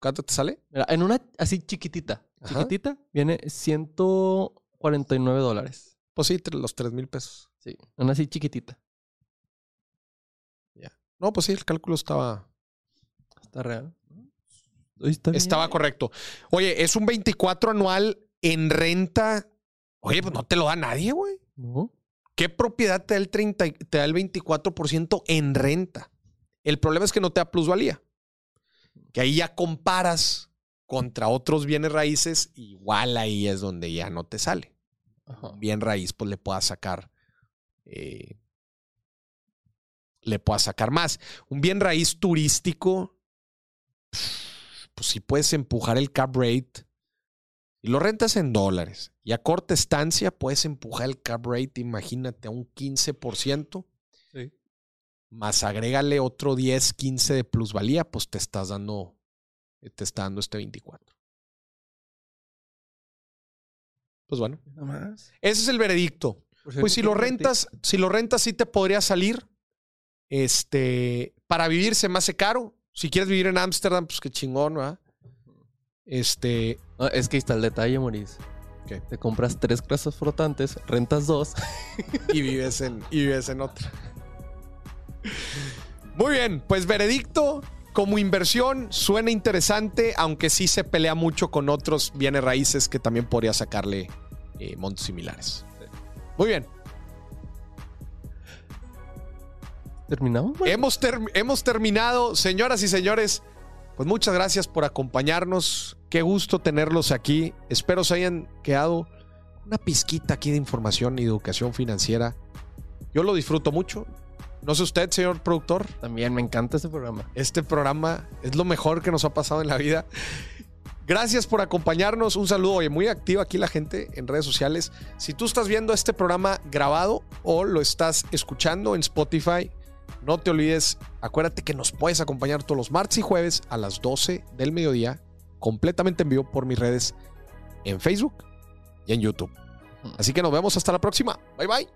¿Cuánto te sale? Mira, en una así chiquitita, Ajá. chiquitita, viene 149 dólares. Pues sí, los 3 mil pesos. Sí, una así chiquitita. No, pues sí, el cálculo estaba, Está real. Está bien. estaba correcto. Oye, es un 24 anual en renta. Oye, pues no te lo da nadie, güey. ¿No? ¿Qué propiedad te da el 30, y- te da el 24% en renta? El problema es que no te da plusvalía. Que ahí ya comparas contra otros bienes raíces, igual ahí es donde ya no te sale. Ajá. Bien raíz, pues le puedas sacar. eh, le puedas sacar más. Un bien raíz turístico, pues si puedes empujar el cap rate y lo rentas en dólares y a corta estancia puedes empujar el cap rate, imagínate, a un 15%, Sí. más agrégale otro 10, 15 de plusvalía, pues te estás dando, te está dando este 24. Pues bueno, Nada más. ese es el veredicto. Pues si lo rentas, si lo rentas sí te podría salir. Este, para vivir se me hace caro. Si quieres vivir en Ámsterdam, pues qué chingón, ¿verdad? Este, Ah, es que ahí está el detalle. ¿Qué? Te compras tres casas flotantes, rentas dos. y vives en, y vives en otra. Muy bien, pues veredicto como inversión suena interesante, aunque sí se pelea mucho con otros bienes raíces que también podría sacarle eh, montos similares. Muy bien, ¿Terminamos? hemos, ter- hemos terminado, señoras y señores. Pues muchas gracias por acompañarnos. Qué gusto tenerlos aquí. Espero se hayan quedado una pizquita aquí de información y educación financiera. Yo lo disfruto mucho. No sé usted, señor productor. También me encanta ese programa. Este programa es lo mejor que nos ha pasado en la vida. Gracias por acompañarnos. Un saludo. Oye, muy activa aquí la gente en redes sociales. Si tú estás viendo este programa grabado o lo estás escuchando en Spotify, no te olvides, acuérdate que nos puedes acompañar todos los martes y jueves a las 12 del mediodía, completamente en vivo por mis redes en Facebook y en YouTube. Así que nos vemos hasta la próxima. Bye bye.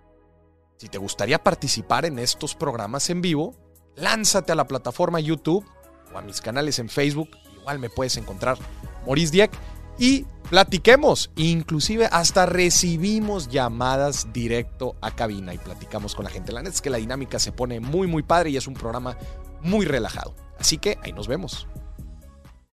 Si te gustaría participar en estos programas en vivo, lánzate a la plataforma YouTube o a mis canales en Facebook. Igual me puedes encontrar Maurice Dieck y platiquemos. Inclusive hasta recibimos llamadas directo a cabina y platicamos con la gente. La neta es que la dinámica se pone muy muy padre y es un programa muy relajado. Así que ahí nos vemos.